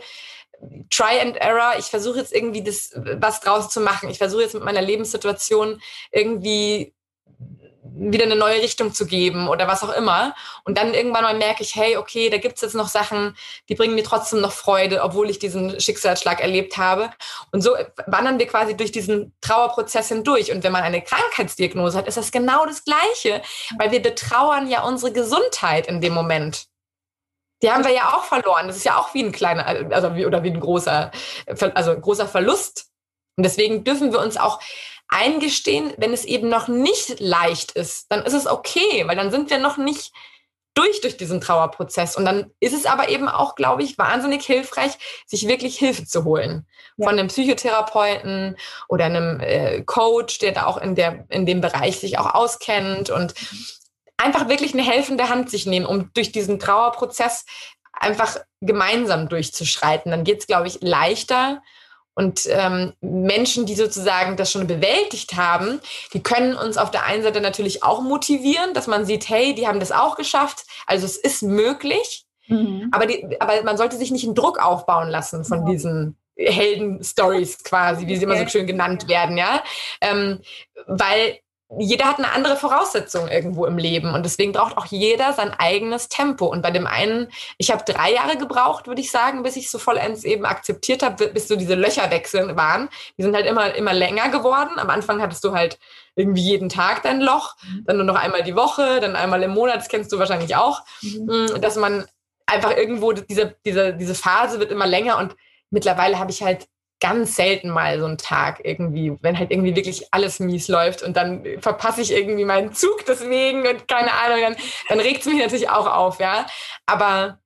Try and Error. Ich versuche jetzt irgendwie das, was draus zu machen. Ich versuche jetzt mit meiner Lebenssituation irgendwie wieder eine neue Richtung zu geben oder was auch immer. Und dann irgendwann mal merke ich, hey, okay, da gibt's jetzt noch Sachen, die bringen mir trotzdem noch Freude, obwohl ich diesen Schicksalsschlag erlebt habe. Und so wandern wir quasi durch diesen Trauerprozess hindurch. Und wenn man eine Krankheitsdiagnose hat, ist das genau das Gleiche, weil wir betrauern ja unsere Gesundheit in dem Moment. Die haben wir ja auch verloren. Das ist ja auch wie ein kleiner, also wie, oder wie ein großer, also ein großer Verlust. Und deswegen dürfen wir uns auch eingestehen, wenn es eben noch nicht leicht ist, dann ist es okay, weil dann sind wir noch nicht durch durch diesen Trauerprozess. Und dann ist es aber eben auch, glaube ich, wahnsinnig hilfreich, sich wirklich Hilfe zu holen. Ja. Von einem Psychotherapeuten oder einem äh, Coach, der da auch in, der, in dem Bereich sich auch auskennt und einfach wirklich eine helfende Hand sich nehmen, um durch diesen Trauerprozess einfach gemeinsam durchzuschreiten. Dann geht es, glaube ich, leichter. Und ähm, Menschen, die sozusagen das schon bewältigt haben, die können uns auf der einen Seite natürlich auch motivieren, dass man sieht, hey, die haben das auch geschafft. Also es ist möglich. Mhm. Aber, die, aber man sollte sich nicht einen Druck aufbauen lassen von ja. diesen Helden-Stories quasi, wie sie immer so schön genannt werden, ja. Ähm, weil jeder hat eine andere Voraussetzung irgendwo im Leben und deswegen braucht auch jeder sein eigenes Tempo. Und bei dem einen, ich habe drei Jahre gebraucht, würde ich sagen, bis ich so vollends eben akzeptiert habe, bis so diese Löcher wechseln waren. Die sind halt immer, immer länger geworden. Am Anfang hattest du halt irgendwie jeden Tag dein Loch, mhm. dann nur noch einmal die Woche, dann einmal im Monat, das kennst du wahrscheinlich auch, mhm. Mm, dass man einfach irgendwo, diese, diese, diese Phase wird immer länger und mittlerweile habe ich halt ganz selten mal so einen Tag irgendwie, wenn halt irgendwie wirklich alles mies läuft und dann verpasse ich irgendwie meinen Zug deswegen und keine Ahnung, dann, dann regt es mich natürlich auch auf, ja. Aber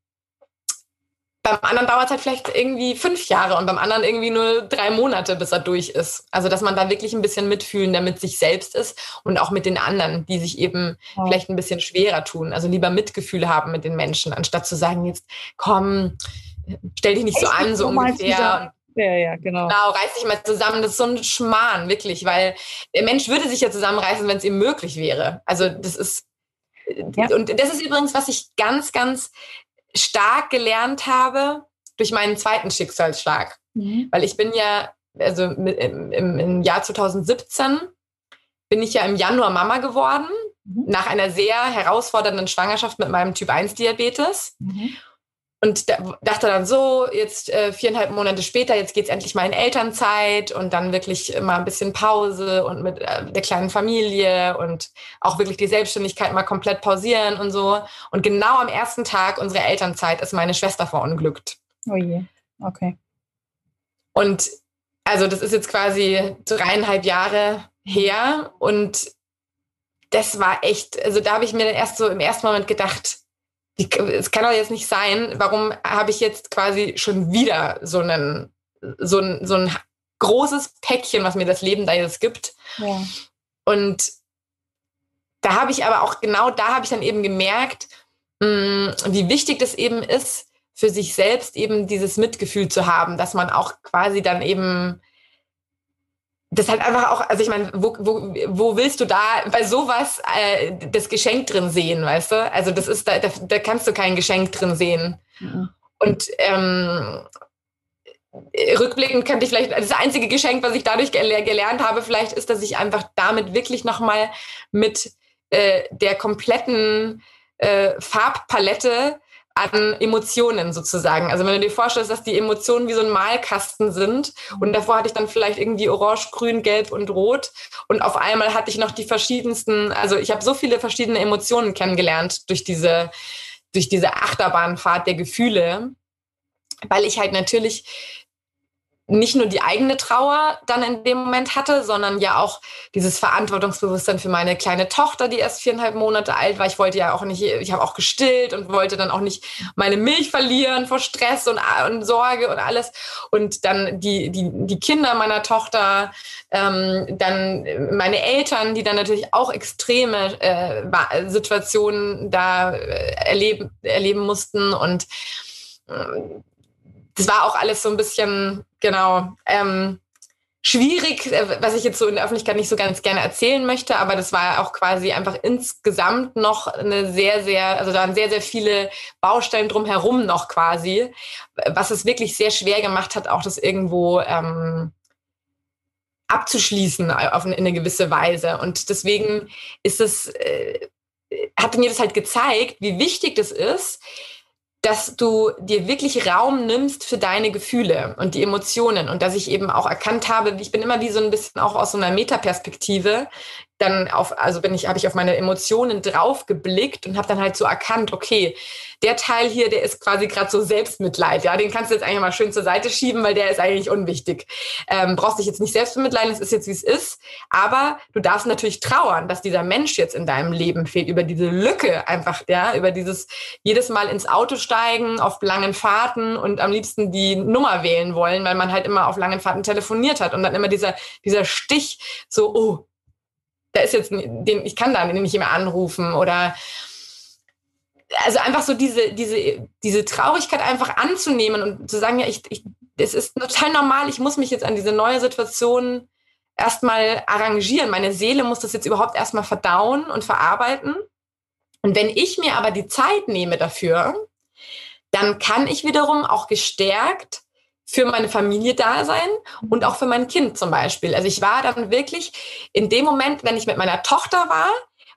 beim anderen dauert es halt vielleicht irgendwie fünf Jahre und beim anderen irgendwie nur drei Monate, bis er durch ist. Also, dass man da wirklich ein bisschen mitfühlender mit sich selbst ist und auch mit den anderen, die sich eben ja. vielleicht ein bisschen schwerer tun. Also lieber Mitgefühl haben mit den Menschen, anstatt zu sagen, jetzt komm, stell dich nicht so an, so ungefähr. Ja, ja, genau. Genau, reiß dich mal zusammen. Das ist so ein Schmarrn, wirklich, weil der Mensch würde sich ja zusammenreißen, wenn es ihm möglich wäre. Also das ist, ja. und das ist übrigens, was ich ganz, ganz stark gelernt habe durch meinen zweiten Schicksalsschlag. Mhm. Weil ich bin ja, also im, im, im, Jahr 2017 bin ich ja im Januar Mama geworden, mhm. nach einer sehr herausfordernden Schwangerschaft mit meinem Typ 1 Diabetes. Mhm und da, dachte dann so, jetzt äh, viereinhalb Monate später, jetzt geht's endlich mal in Elternzeit und dann wirklich mal ein bisschen Pause und mit äh, der kleinen Familie und auch wirklich die Selbstständigkeit mal komplett pausieren und so. Und genau am ersten Tag unserer Elternzeit ist meine Schwester verunglückt. Oh je, okay. Und also das ist jetzt quasi dreieinhalb Jahre her und das war echt, also da habe ich mir dann erst so im ersten Moment gedacht, es kann doch jetzt nicht sein, warum habe ich jetzt quasi schon wieder so einen, so ein, so ein großes Päckchen, was mir das Leben da jetzt gibt. Ja. Und da habe ich aber auch genau da habe ich dann eben gemerkt, mh, mm, wie wichtig das eben ist, für sich selbst eben dieses Mitgefühl zu haben, dass man auch quasi dann eben das halt einfach auch, also ich meine, wo, wo, wo willst du da bei sowas äh, das Geschenk drin sehen, weißt du? Also das ist, da, da, da kannst du kein Geschenk drin sehen. Ja. Und ähm, rückblickend könnte ich vielleicht, das einzige Geschenk, was ich dadurch gel gelernt habe, vielleicht ist, dass ich einfach damit wirklich nochmal mit äh, der kompletten äh, Farbpalette an Emotionen sozusagen. Also wenn du dir vorstellst, dass die Emotionen wie so ein Malkasten sind und davor hatte ich dann vielleicht irgendwie orange, grün, gelb und rot und auf einmal hatte ich noch die verschiedensten, also ich habe so viele verschiedene Emotionen kennengelernt durch diese durch diese Achterbahnfahrt der Gefühle, weil ich halt natürlich nicht nur die eigene Trauer dann in dem Moment hatte, sondern ja auch dieses Verantwortungsbewusstsein für meine kleine Tochter, die erst viereinhalb Monate alt war. Ich wollte ja auch nicht, ich habe auch gestillt und wollte dann auch nicht meine Milch verlieren vor Stress und, und Sorge und alles. Und dann die, die, die Kinder meiner Tochter, ähm, dann meine Eltern, die dann natürlich auch extreme äh, Situationen da äh, erleben, erleben mussten und äh, das war auch alles so ein bisschen, genau, ähm, schwierig, äh, was ich jetzt so in der Öffentlichkeit nicht so ganz gerne erzählen möchte, aber das war auch quasi einfach insgesamt noch eine sehr, sehr, also da waren sehr, sehr viele Baustellen drumherum noch quasi, was es wirklich sehr schwer gemacht hat, auch das irgendwo ähm, abzuschließen auf eine, in eine gewisse Weise. Und deswegen ist es, äh, hat mir das halt gezeigt, wie wichtig das ist, dass du dir wirklich Raum nimmst für deine Gefühle und die Emotionen und dass ich eben auch erkannt habe, ich bin immer wie so ein bisschen auch aus so einer Metaperspektive dann auf, also bin ich, habe ich auf meine Emotionen drauf geblickt und habe dann halt so erkannt, okay, der Teil hier, der ist quasi gerade so Selbstmitleid, ja, den kannst du jetzt eigentlich mal schön zur Seite schieben, weil der ist eigentlich unwichtig. Ähm, brauchst dich jetzt nicht selbst bemitleiden, es ist jetzt wie es ist, aber du darfst natürlich trauern, dass dieser Mensch jetzt in deinem Leben fehlt, über diese Lücke einfach, ja, über dieses jedes Mal ins Auto steigen, auf langen Fahrten und am liebsten die Nummer wählen wollen, weil man halt immer auf langen Fahrten telefoniert hat und dann immer dieser, dieser Stich so, oh, da ist jetzt, den, ich kann da nicht mehr anrufen oder also einfach so diese, diese, diese Traurigkeit einfach anzunehmen und zu sagen, ja, ich, ich, es ist total normal, ich muss mich jetzt an diese neue Situation erstmal arrangieren. Meine Seele muss das jetzt überhaupt erstmal verdauen und verarbeiten. Und wenn ich mir aber die Zeit nehme dafür, dann kann ich wiederum auch gestärkt für meine Familie da sein und auch für mein Kind zum Beispiel. Also ich war dann wirklich in dem Moment, wenn ich mit meiner Tochter war,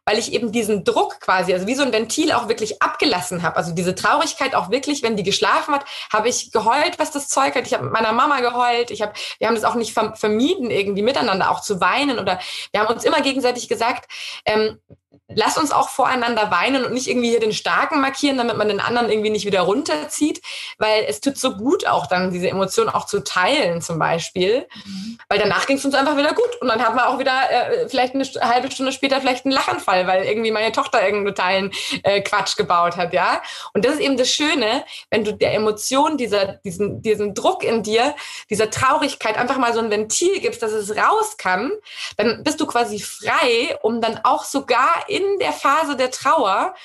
weil ich eben diesen Druck quasi, also wie so ein Ventil auch wirklich abgelassen habe. Also diese Traurigkeit auch wirklich, wenn die geschlafen hat, habe ich geheult, was das Zeug hat. Ich habe mit meiner Mama geheult. Ich habe, wir haben das auch nicht vermieden, irgendwie miteinander auch zu weinen oder wir haben uns immer gegenseitig gesagt, ähm, lass uns auch voreinander weinen und nicht irgendwie hier den Starken markieren, damit man den anderen irgendwie nicht wieder runterzieht, weil es tut so gut auch dann diese Emotionen auch zu teilen zum Beispiel, mhm. weil danach ging es uns einfach wieder gut und dann haben wir auch wieder äh, vielleicht eine halbe Stunde später vielleicht einen Lachanfall, weil irgendwie meine Tochter irgendeinen totalen äh, Quatsch gebaut hat, ja. Und das ist eben das Schöne, wenn du der Emotion, dieser, diesen, diesen Druck in dir, dieser Traurigkeit einfach mal so ein Ventil gibst, dass es raus kann, dann bist du quasi frei, um dann auch sogar in der Phase der Trauer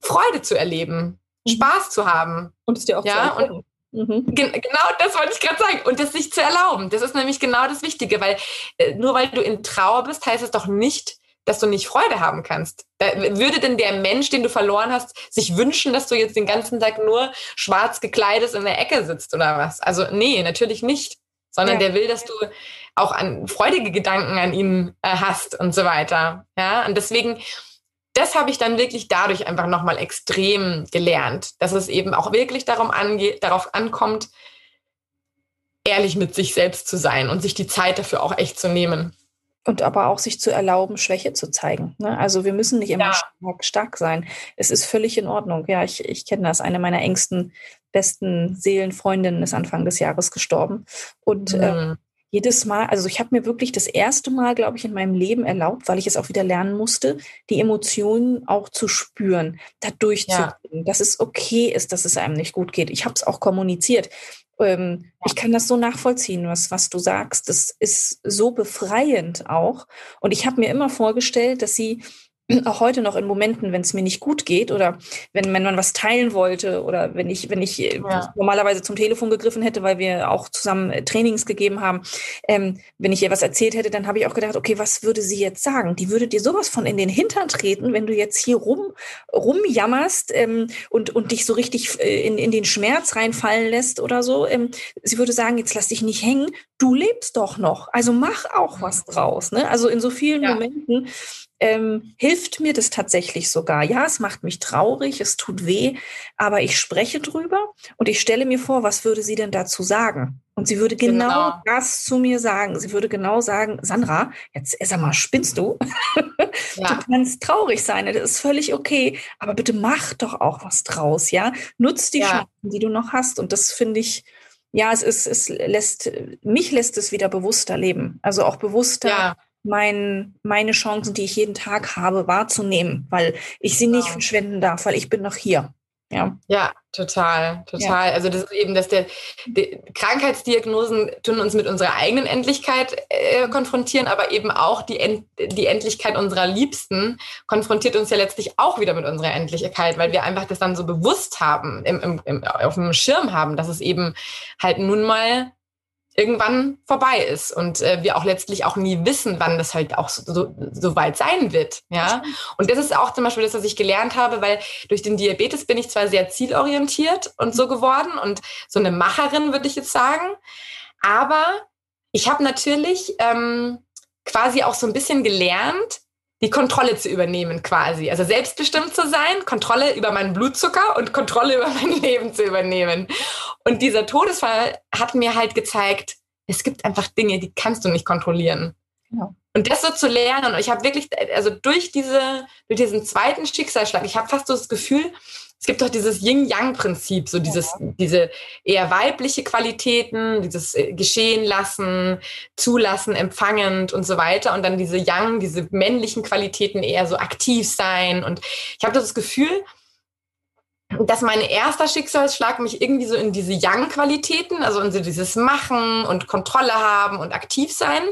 Freude zu erleben, mhm. Spaß zu haben. Und es dir auch ja, zu und, Mhm. Genau das wollte ich gerade sagen. Und das sich zu erlauben. Das ist nämlich genau das Wichtige, weil äh, nur weil du in Trauer bist, heißt es doch nicht, dass du nicht Freude haben kannst. Da, würde denn der Mensch, den du verloren hast, sich wünschen, dass du jetzt den ganzen Tag nur schwarz gekleidet in der Ecke sitzt oder was? Also nee, natürlich nicht. Sondern ja. der will, dass du auch an freudige Gedanken an ihn äh, hast und so weiter. Ja, und deswegen, das habe ich dann wirklich dadurch einfach nochmal extrem gelernt, dass es eben auch wirklich darum angeht, darauf ankommt, ehrlich mit sich selbst zu sein und sich die Zeit dafür auch echt zu nehmen. Und aber auch sich zu erlauben, Schwäche zu zeigen. Ne? Also wir müssen nicht immer ja. stark, stark, sein. Es ist völlig in Ordnung. Ja, ich, ich kenne das. Eine meiner engsten, besten Seelenfreundinnen ist Anfang des Jahres gestorben. Und mhm. äh, jedes Mal, also ich habe mir wirklich das erste Mal, glaube ich, in meinem Leben erlaubt, weil ich es auch wieder lernen musste, die Emotionen auch zu spüren, da durchzugehen, ja. dass es okay ist, dass es einem nicht gut geht. Ich habe es auch kommuniziert. Ähm, ja. Ich kann das so nachvollziehen, was, was du sagst. Das ist so befreiend auch. Und ich habe mir immer vorgestellt, dass sie auch heute noch in Momenten, wenn es mir nicht gut geht oder wenn, wenn man was teilen wollte oder wenn ich, wenn ich äh, ja. normalerweise zum Telefon gegriffen hätte, weil wir auch zusammen äh, Trainings gegeben haben, ähm, wenn ich ihr was erzählt hätte, dann habe ich auch gedacht, okay, was würde sie jetzt sagen? Die würde dir sowas von in den Hintern treten, wenn du jetzt hier rum, rumjammerst ähm, und, und dich so richtig äh, in, in den Schmerz reinfallen lässt oder so. Ähm, sie würde sagen, jetzt lass dich nicht hängen, du lebst doch noch. Also mach auch was draus. Ne? Also in so vielen ja. Momenten ähm, hilft mir das tatsächlich sogar. Ja, es macht mich traurig, es tut weh, aber ich spreche drüber und ich stelle mir vor, was würde sie denn dazu sagen? Und sie würde genau, genau. das zu mir sagen. Sie würde genau sagen, Sandra, jetzt sag mal, spinnst du? Ja. Du kannst traurig sein, das ist völlig okay, aber bitte mach doch auch was draus, ja? Nutz die ja. Chancen, die du noch hast. Und das finde ich, ja, es ist, es lässt, mich lässt es wieder bewusster leben. Also auch bewusster ja mein, meine Chancen, die ich jeden Tag habe, wahrzunehmen, weil ich sie nicht genau. verschwenden darf, weil ich bin noch hier. Ja, ja total, total. Ja. Also das ist eben, dass der die Krankheitsdiagnosen tun uns mit unserer eigenen Endlichkeit äh, konfrontieren, aber eben auch die, End, die Endlichkeit unserer Liebsten konfrontiert uns ja letztlich auch wieder mit unserer Endlichkeit, weil wir einfach das dann so bewusst haben, im, im, im, auf dem Schirm haben, dass es eben halt nun mal irgendwann vorbei ist und äh, wir auch letztlich auch nie wissen, wann das halt auch so, so, so weit sein wird. Ja, und das ist auch zum Beispiel das, was ich gelernt habe, weil durch den Diabetes bin ich zwar sehr zielorientiert und so geworden und so eine Macherin würde ich jetzt sagen, aber ich habe natürlich ähm, quasi auch so ein bisschen gelernt, die Kontrolle zu übernehmen quasi. Also selbstbestimmt zu sein, Kontrolle über meinen Blutzucker und Kontrolle über mein Leben zu übernehmen. Und dieser Todesfall hat mir halt gezeigt, es gibt einfach Dinge, die kannst du nicht kontrollieren. Genau. Und das so zu lernen, und ich habe wirklich, also durch diese, durch diesen zweiten Schicksalsschlag, ich habe fast so das Gefühl, es gibt doch dieses Yin-Yang-Prinzip, so dieses, ja. diese eher weibliche Qualitäten, dieses äh, Geschehen lassen, zulassen, empfangend und so weiter. Und dann diese Yang, diese männlichen Qualitäten eher so aktiv sein. Und ich habe das Gefühl, dass mein erster Schicksalsschlag mich irgendwie so in diese Yang-Qualitäten, also in so dieses Machen und Kontrolle haben und aktiv sein.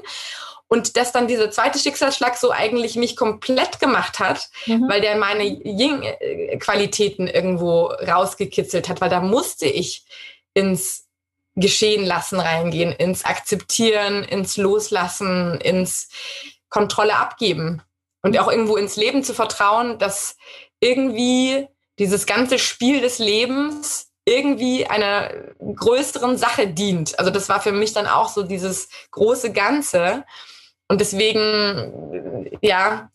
Und dass dann dieser zweite Schicksalsschlag so eigentlich mich komplett gemacht hat, mhm. weil der meine Ying-Qualitäten irgendwo rausgekitzelt hat, weil da musste ich ins Geschehen lassen reingehen, ins Akzeptieren, ins Loslassen, ins Kontrolle abgeben und auch irgendwo ins Leben zu vertrauen, dass irgendwie dieses ganze Spiel des Lebens irgendwie einer größeren Sache dient. Also das war für mich dann auch so dieses große Ganze. Und deswegen, ja,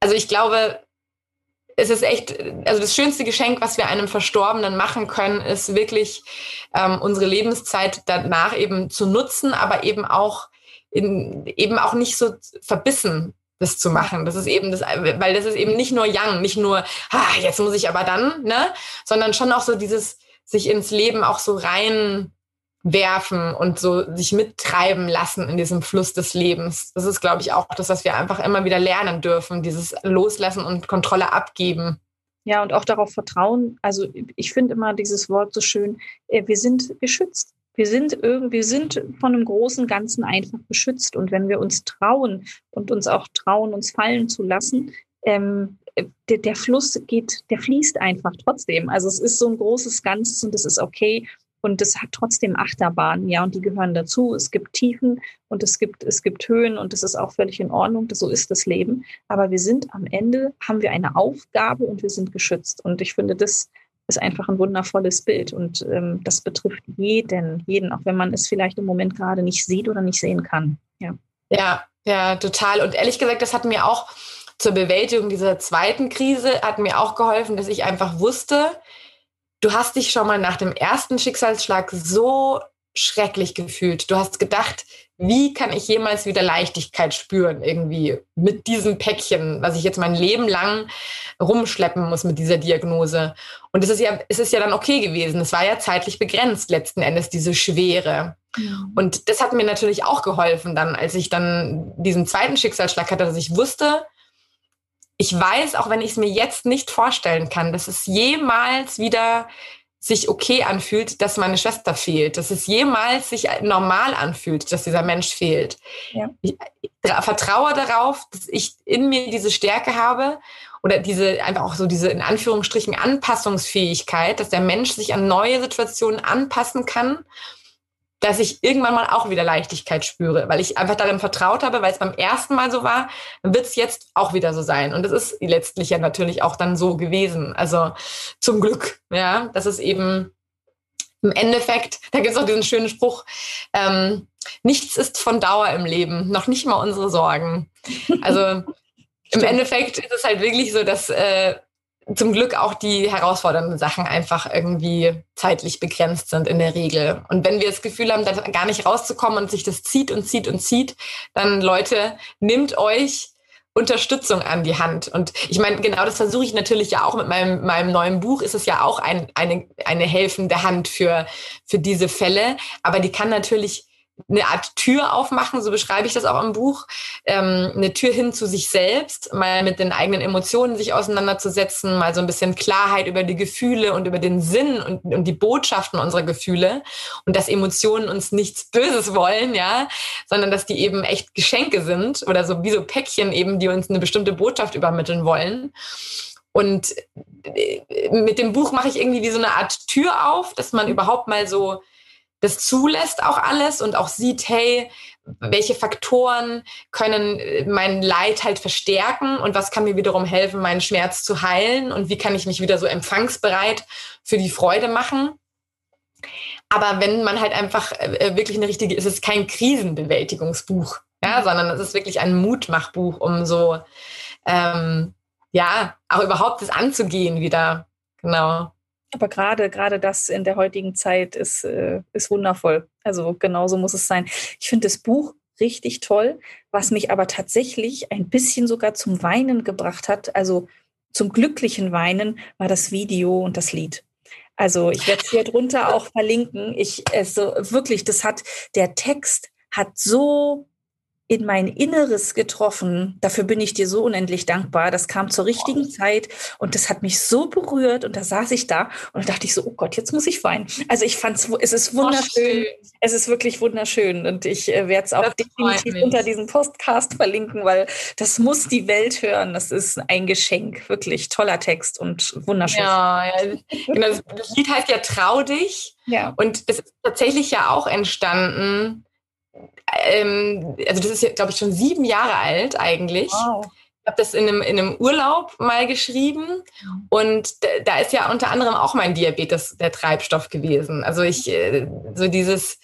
also ich glaube, es ist echt, also das schönste Geschenk, was wir einem Verstorbenen machen können, ist wirklich ähm, unsere Lebenszeit danach eben zu nutzen, aber eben auch in, eben auch nicht so verbissen das zu machen. Das ist eben das, weil das ist eben nicht nur Young, nicht nur, ah, jetzt muss ich aber dann, ne, sondern schon auch so dieses sich ins Leben auch so rein werfen und so sich mittreiben lassen in diesem Fluss des Lebens. Das ist, glaube ich, auch das, was wir einfach immer wieder lernen dürfen, dieses Loslassen und Kontrolle abgeben. Ja, und auch darauf vertrauen. Also ich finde immer dieses Wort so schön, äh, wir sind geschützt. Wir sind irgendwie, wir sind von einem großen Ganzen einfach beschützt. Und wenn wir uns trauen und uns auch trauen, uns fallen zu lassen, ähm, äh, der, der Fluss geht, der fließt einfach trotzdem. Also es ist so ein großes Ganzes und es ist okay. Und es hat trotzdem Achterbahnen, ja, und die gehören dazu. Es gibt Tiefen und es gibt, es gibt Höhen und das ist auch völlig in Ordnung. Das, so ist das Leben. Aber wir sind am Ende, haben wir eine Aufgabe und wir sind geschützt. Und ich finde, das ist einfach ein wundervolles Bild und ähm, das betrifft jeden, jeden, auch wenn man es vielleicht im Moment gerade nicht sieht oder nicht sehen kann. Ja. Ja, ja, total. Und ehrlich gesagt, das hat mir auch zur Bewältigung dieser zweiten Krise, hat mir auch geholfen, dass ich einfach wusste, du hast dich schon mal nach dem ersten Schicksalsschlag so schrecklich gefühlt. Du hast gedacht, wie kann ich jemals wieder Leichtigkeit spüren irgendwie mit diesem Päckchen, was ich jetzt mein Leben lang rumschleppen muss mit dieser Diagnose. Und es ist ja, es ist ja dann okay gewesen. Es war ja zeitlich begrenzt letzten Endes diese Schwere. Mhm. Und das hat mir natürlich auch geholfen dann, als ich dann diesen zweiten Schicksalsschlag hatte, dass ich wusste, ich weiß, auch wenn ich es mir jetzt nicht vorstellen kann, dass es jemals wieder sich okay anfühlt, dass meine Schwester fehlt, dass es jemals sich normal anfühlt, dass dieser Mensch fehlt. Ja. Ich, ich vertraue darauf, dass ich in mir diese Stärke habe oder diese einfach auch so diese in Anführungsstrichen Anpassungsfähigkeit, dass der Mensch sich an neue Situationen anpassen kann dass ich irgendwann mal auch wieder Leichtigkeit spüre, weil ich einfach darin vertraut habe, weil es beim ersten Mal so war, dann wird es jetzt auch wieder so sein. Und es ist letztlich ja natürlich auch dann so gewesen. Also zum Glück, ja, das ist eben im Endeffekt, da gibt es auch diesen schönen Spruch, ähm, nichts ist von Dauer im Leben, noch nicht mal unsere Sorgen. Also im Endeffekt ist es halt wirklich so, dass äh, zum Glück auch die herausfordernden Sachen einfach irgendwie zeitlich begrenzt sind in der Regel. Und wenn wir das Gefühl haben, da gar nicht rauszukommen und sich das zieht und zieht und zieht, dann Leute, nimmt euch Unterstützung an die Hand. Und ich meine, genau das versuche ich natürlich ja auch mit meinem, meinem neuen Buch. Ist es ja auch ein, eine, eine helfende Hand für, für diese Fälle. Aber die kann natürlich eine Art Tür aufmachen, so beschreibe ich das auch im Buch, ähm, eine Tür hin zu sich selbst, mal mit den eigenen Emotionen sich auseinanderzusetzen, mal so ein bisschen Klarheit über die Gefühle und über den Sinn und, und die Botschaften unserer Gefühle und dass Emotionen uns nichts Böses wollen, ja, sondern dass die eben echt Geschenke sind oder so wie so Päckchen eben, die uns eine bestimmte Botschaft übermitteln wollen. Und äh, mit dem Buch mache ich irgendwie wie so eine Art Tür auf, dass man überhaupt mal so das zulässt auch alles und auch sieht, hey, welche Faktoren können äh, mein Leid halt verstärken und was kann mir wiederum helfen, meinen Schmerz zu heilen und wie kann ich mich wieder so empfangsbereit für die Freude machen. Aber wenn man halt einfach äh, äh, wirklich eine richtige, es ist kein Krisenbewältigungsbuch, ja, mhm. sondern es ist wirklich ein Mutmachbuch, um so, ähm, ja, auch überhaupt das anzugehen wieder. Genau. Aber gerade, gerade das in der heutigen Zeit ist, äh, ist wundervoll. Also genauso muss es sein. Ich finde das Buch richtig toll, was mich aber tatsächlich ein bisschen sogar zum Weinen gebracht hat. Also zum glücklichen Weinen war das Video und das Lied. Also ich werde es hier drunter auch verlinken. Ich, also wirklich, das hat, der Text hat so in mein Inneres getroffen. Dafür bin ich dir so unendlich dankbar. Das kam zur richtigen. Zeit und das hat mich so berührt und da saß ich da und da dachte ich so, oh Gott, jetzt muss ich weinen. Also ich fand es, ist wunderschön. Oh, es ist wirklich wunderschön und ich äh, werde es auch das definitiv unter diesem Podcast verlinken, weil das muss die Welt hören. Das ist ein Geschenk, wirklich toller Text und wunderschön. Ja, ja. Genau, das Lied heißt ja Trau dich. Ja. Und das ist tatsächlich ja auch entstanden ähm, also das ist, glaube ich, schon sieben Jahre alt eigentlich. Wow. Ich habe das in einem, in einem Urlaub mal geschrieben und da ist ja unter anderem auch mein Diabetes der Treibstoff gewesen. Also ich, äh, so dieses,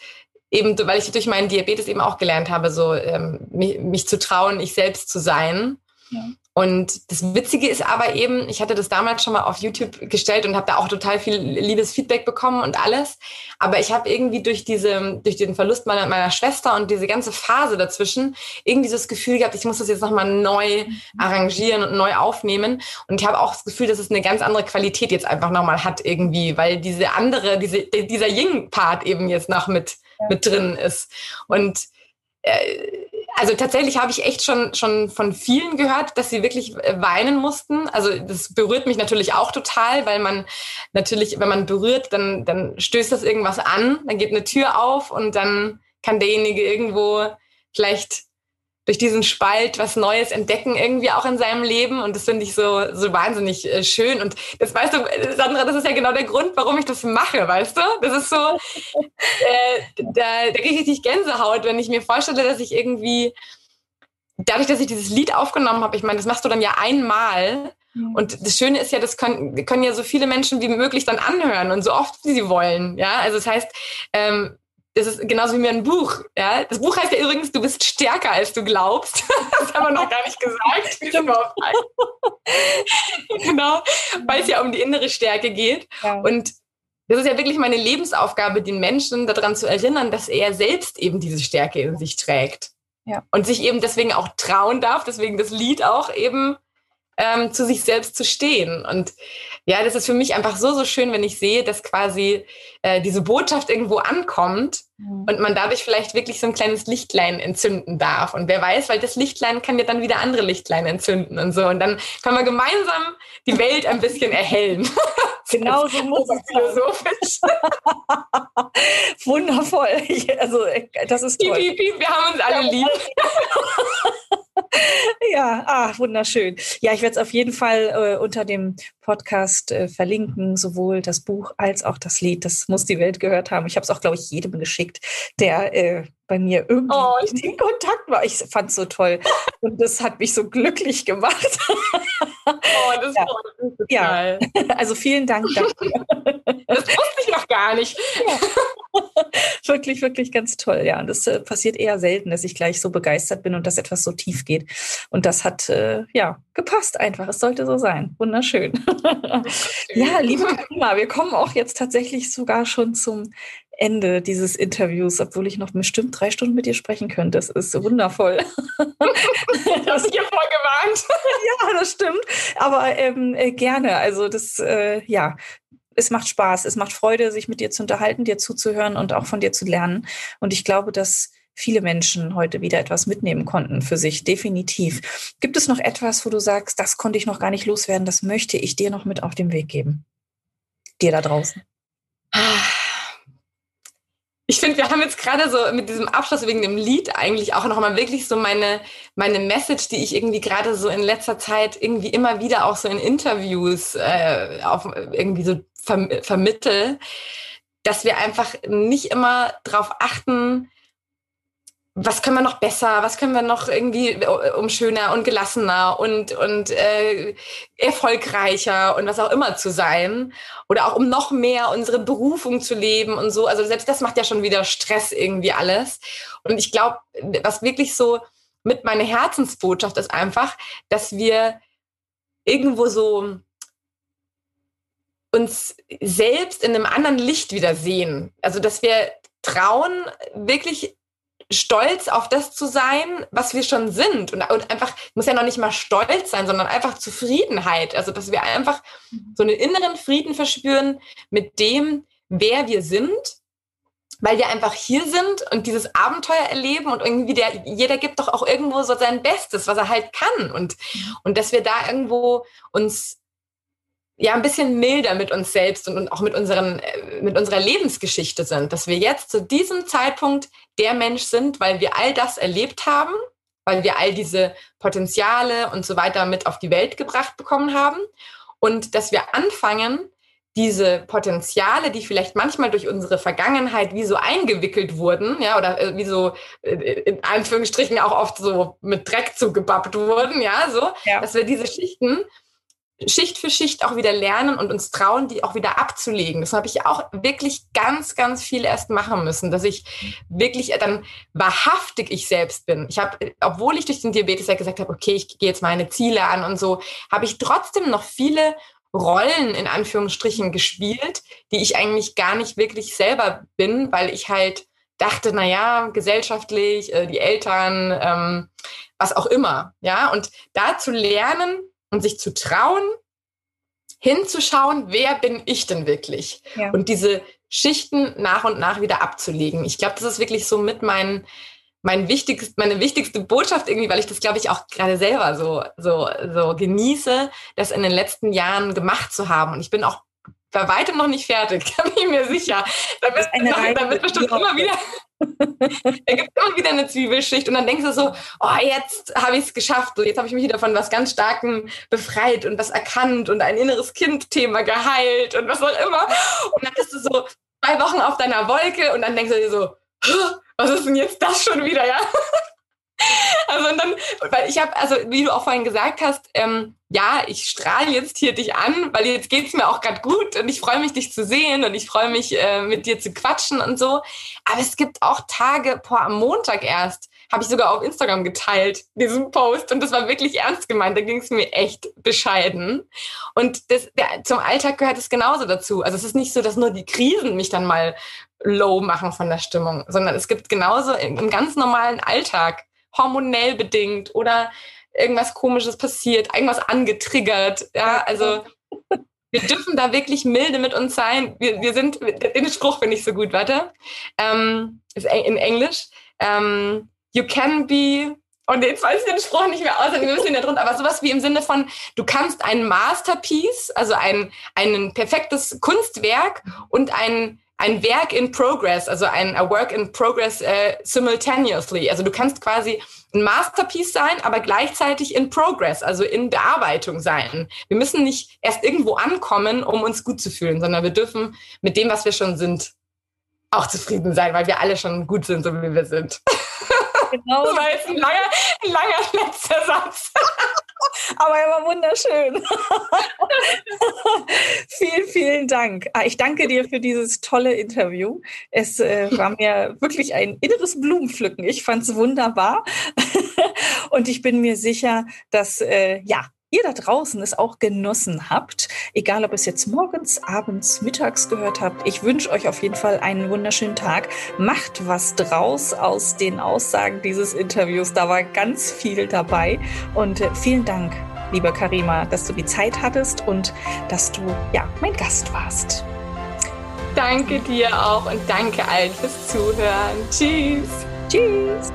eben, weil ich durch meinen Diabetes eben auch gelernt habe, so ähm, mich, mich, zu trauen, ich selbst zu sein. Ja. Und das Witzige ist aber eben, ich hatte das damals schon mal auf YouTube gestellt und habe da auch total viel liebes Feedback bekommen und alles. Aber ich habe irgendwie durch diese, durch den Verlust meiner, meiner Schwester und diese ganze Phase dazwischen irgendwie das Gefühl gehabt, ich muss das jetzt nochmal neu arrangieren und neu aufnehmen. Und ich habe auch das Gefühl, dass es eine ganz andere Qualität jetzt einfach nochmal hat irgendwie, weil diese andere, diese, dieser Ying-Part eben jetzt noch mit, mit drin ist. Und also tatsächlich habe ich echt schon, schon von vielen gehört, dass sie wirklich äh, weinen mussten. Also das berührt mich natürlich auch total, weil man natürlich, wenn man berührt, dann, dann stößt das irgendwas an, dann geht eine Tür auf und dann kann derjenige irgendwo vielleicht durch diesen Spalt was Neues entdecken irgendwie auch in seinem Leben. Und das finde ich so so wahnsinnig äh, schön. Und das weißt du Sandra das ist ja genau der Grund warum ich das mache weißt du? Das ist so äh, da, da kriege ich richtig Gänsehaut wenn ich mir vorstelle dass ich irgendwie dadurch dass ich dieses Lied aufgenommen habe ich meine das machst du dann ja einmal. Und das Schöne ist ja, das können, können ja so viele Menschen wie möglich dann anhören und so oft wie sie wollen. Ja, also das heißt, ähm, das ist genauso wie mir ein Buch. Ja? Das Buch heißt ja übrigens, du bist stärker, als du glaubst. das haben wir noch gar nicht gesagt. Genau, weil es ja um die innere Stärke geht. Ja. Und das ist ja wirklich meine Lebensaufgabe, den Menschen daran zu erinnern, dass er selbst eben diese Stärke in sich trägt. Ja. Und sich eben deswegen auch trauen darf, deswegen das Lied auch eben ähm, zu sich selbst zu stehen. Und ja, das ist für mich einfach so, so schön, wenn ich sehe, dass quasi äh, diese Botschaft irgendwo ankommt mhm. und man dadurch vielleicht wirklich so ein kleines Lichtlein entzünden darf. Und wer weiß, weil das Lichtlein kann ja dann wieder andere Lichtlein entzünden und so. Und dann können wir gemeinsam die Welt ein bisschen erhellen. Genau so muss es philosophisch. Wundervoll. Also das ist toll. Piep, piep, piep, wir haben uns alle lieb. ja, ah, wunderschön. Ja, ich werde es auf jeden Fall äh, unter dem Podcast äh, verlinken, sowohl das Buch als auch das Lied. Das muss die Welt gehört haben. Ich habe es auch, glaube ich, jedem geschickt, der äh, bei mir irgendwie oh, in Kontakt war. Ich fand es so toll und das hat mich so glücklich gemacht. Oh, das ja. ist ja. Also vielen Dank dafür. Das ich noch gar nicht. Ja. wirklich, wirklich ganz toll. Ja, und das äh, passiert eher selten, dass ich gleich so begeistert bin und dass etwas so tief geht. Und das hat äh, ja gepasst einfach. Es sollte so sein. Wunderschön. ja, liebe Karima, wir kommen auch jetzt tatsächlich sogar schon zum Ende dieses Interviews, obwohl ich noch bestimmt drei Stunden mit dir sprechen könnte. Das ist wundervoll. ich habe dir vorgewarnt. ja, das stimmt. Aber ähm, äh, gerne. Also das, äh, ja, es macht Spaß, es macht Freude, sich mit dir zu unterhalten, dir zuzuhören und auch von dir zu lernen. Und ich glaube, dass viele Menschen heute wieder etwas mitnehmen konnten für sich, definitiv. Gibt es noch etwas, wo du sagst, das konnte ich noch gar nicht loswerden, das möchte ich dir noch mit auf den Weg geben? Dir da draußen. Ich finde, wir haben jetzt gerade so mit diesem Abschluss wegen dem Lied eigentlich auch nochmal wirklich so meine, meine Message, die ich irgendwie gerade so in letzter Zeit irgendwie immer wieder auch so in Interviews äh, auf irgendwie so verm vermittel, dass wir einfach nicht immer darauf achten, was können wir noch besser, was können wir noch irgendwie äh, um schöner und gelassener und, und äh, erfolgreicher und was auch immer zu sein. Oder auch um noch mehr unsere Berufung zu leben und so. Also selbst das macht ja schon wieder Stress irgendwie alles. Und ich glaube, was wirklich so mit meiner Herzensbotschaft ist einfach, dass wir irgendwo so uns selbst in einem anderen Licht wieder sehen. Also dass wir trauen, wirklich stolz auf das zu sein, was wir schon sind. Und, und einfach, muss ja noch nicht mal stolz sein, sondern einfach Zufriedenheit. Also, dass wir einfach so einen inneren Frieden verspüren mit dem, wer wir sind, weil wir einfach hier sind und dieses Abenteuer erleben und irgendwie der, jeder gibt doch auch irgendwo so sein Bestes, was er halt kann. Und, und dass wir da irgendwo uns ja ein bisschen milder mit uns selbst und, und auch mit, unseren, äh, mit unserer Lebensgeschichte sind, dass wir jetzt zu diesem Zeitpunkt der Mensch sind, weil wir all das erlebt haben, weil wir all diese Potenziale und so weiter mit auf die Welt gebracht bekommen haben und dass wir anfangen, diese Potenziale, die vielleicht manchmal durch unsere Vergangenheit wie so eingewickelt wurden, ja, oder äh, wie so äh, in Anführungsstrichen auch oft so mit Dreck zugebappt wurden, ja, so, ja. dass wir diese Schichten Schicht für Schicht auch wieder lernen und uns trauen, die auch wieder abzulegen. Das habe ich auch wirklich ganz, ganz viel erst machen müssen, dass ich wirklich dann wahrhaftig ich selbst bin. Ich habe, obwohl ich durch den Diabetes ja gesagt habe, okay, ich gehe jetzt meine Ziele an und so, habe ich trotzdem noch viele Rollen in Anführungsstrichen gespielt, die ich eigentlich gar nicht wirklich selber bin, weil ich halt dachte, na ja, gesellschaftlich, äh, die Eltern, ähm, was auch immer, ja, und da zu lernen, und sich zu trauen, hinzuschauen, wer bin ich denn wirklich? Ja. Und diese Schichten nach und nach wieder abzulegen. Ich glaube, das ist wirklich so mit mein, mein wichtigst, meine wichtigste Botschaft irgendwie, weil ich das, glaube ich, auch gerade selber so, so, so genieße, das in den letzten Jahren gemacht zu haben. Und ich bin auch bei weitem noch nicht fertig, da bin ich mir sicher. Da wird, noch, da wird bestimmt immer wieder, da gibt immer wieder eine Zwiebelschicht und dann denkst du so, oh, jetzt habe ich es geschafft, jetzt habe ich mich wieder von was ganz Starkem befreit und was erkannt und ein inneres Kind-Thema geheilt und was auch immer. Und dann bist du so zwei Wochen auf deiner Wolke und dann denkst du dir so, was ist denn jetzt das schon wieder, ja? Also und dann, weil ich habe, also wie du auch vorhin gesagt hast, ähm, ja, ich strahle jetzt hier dich an, weil jetzt geht's mir auch gerade gut und ich freue mich, dich zu sehen und ich freue mich, äh, mit dir zu quatschen und so. Aber es gibt auch Tage, boah, am Montag erst, habe ich sogar auf Instagram geteilt, diesen Post. Und das war wirklich ernst gemeint. Da ging es mir echt bescheiden. Und das, der, zum Alltag gehört es genauso dazu. Also es ist nicht so, dass nur die Krisen mich dann mal low machen von der Stimmung, sondern es gibt genauso im ganz normalen Alltag hormonell bedingt oder irgendwas Komisches passiert, irgendwas angetriggert. Ja, also wir dürfen da wirklich milde mit uns sein. Wir, wir sind, den Spruch finde ich so gut, warte. Ähm, ist in Englisch. Ähm, you can be und jetzt weiß ich den Spruch nicht mehr aus, wir müssen ihn da drunter, aber sowas wie im Sinne von, du kannst ein Masterpiece, also ein, ein perfektes Kunstwerk und ein, ein Werk in Progress, also ein a Work in Progress äh, simultaneously. Also du kannst quasi ein Masterpiece sein, aber gleichzeitig in Progress, also in Bearbeitung sein. Wir müssen nicht erst irgendwo ankommen, um uns gut zu fühlen, sondern wir dürfen mit dem, was wir schon sind, auch zufrieden sein, weil wir alle schon gut sind, so wie wir sind. Genau. Das war jetzt ein langer, ein langer letzter Satz. Aber er war wunderschön. vielen, vielen Dank. Ah, ich danke dir für dieses tolle Interview. Es äh, war mir wirklich ein inneres Blumenpflücken. Ich fand es wunderbar. Und ich bin mir sicher, dass äh, ja, ihr da draußen es auch genossen habt, egal ob es jetzt morgens, abends, mittags gehört habt. Ich wünsche euch auf jeden Fall einen wunderschönen Tag. Macht was draus aus den Aussagen dieses Interviews. Da war ganz viel dabei. Und äh, vielen Dank, lieber Karima, dass du die Zeit hattest und dass du ja mein Gast warst. Danke dir auch und danke allen fürs Zuhören. Tschüss. Tschüss.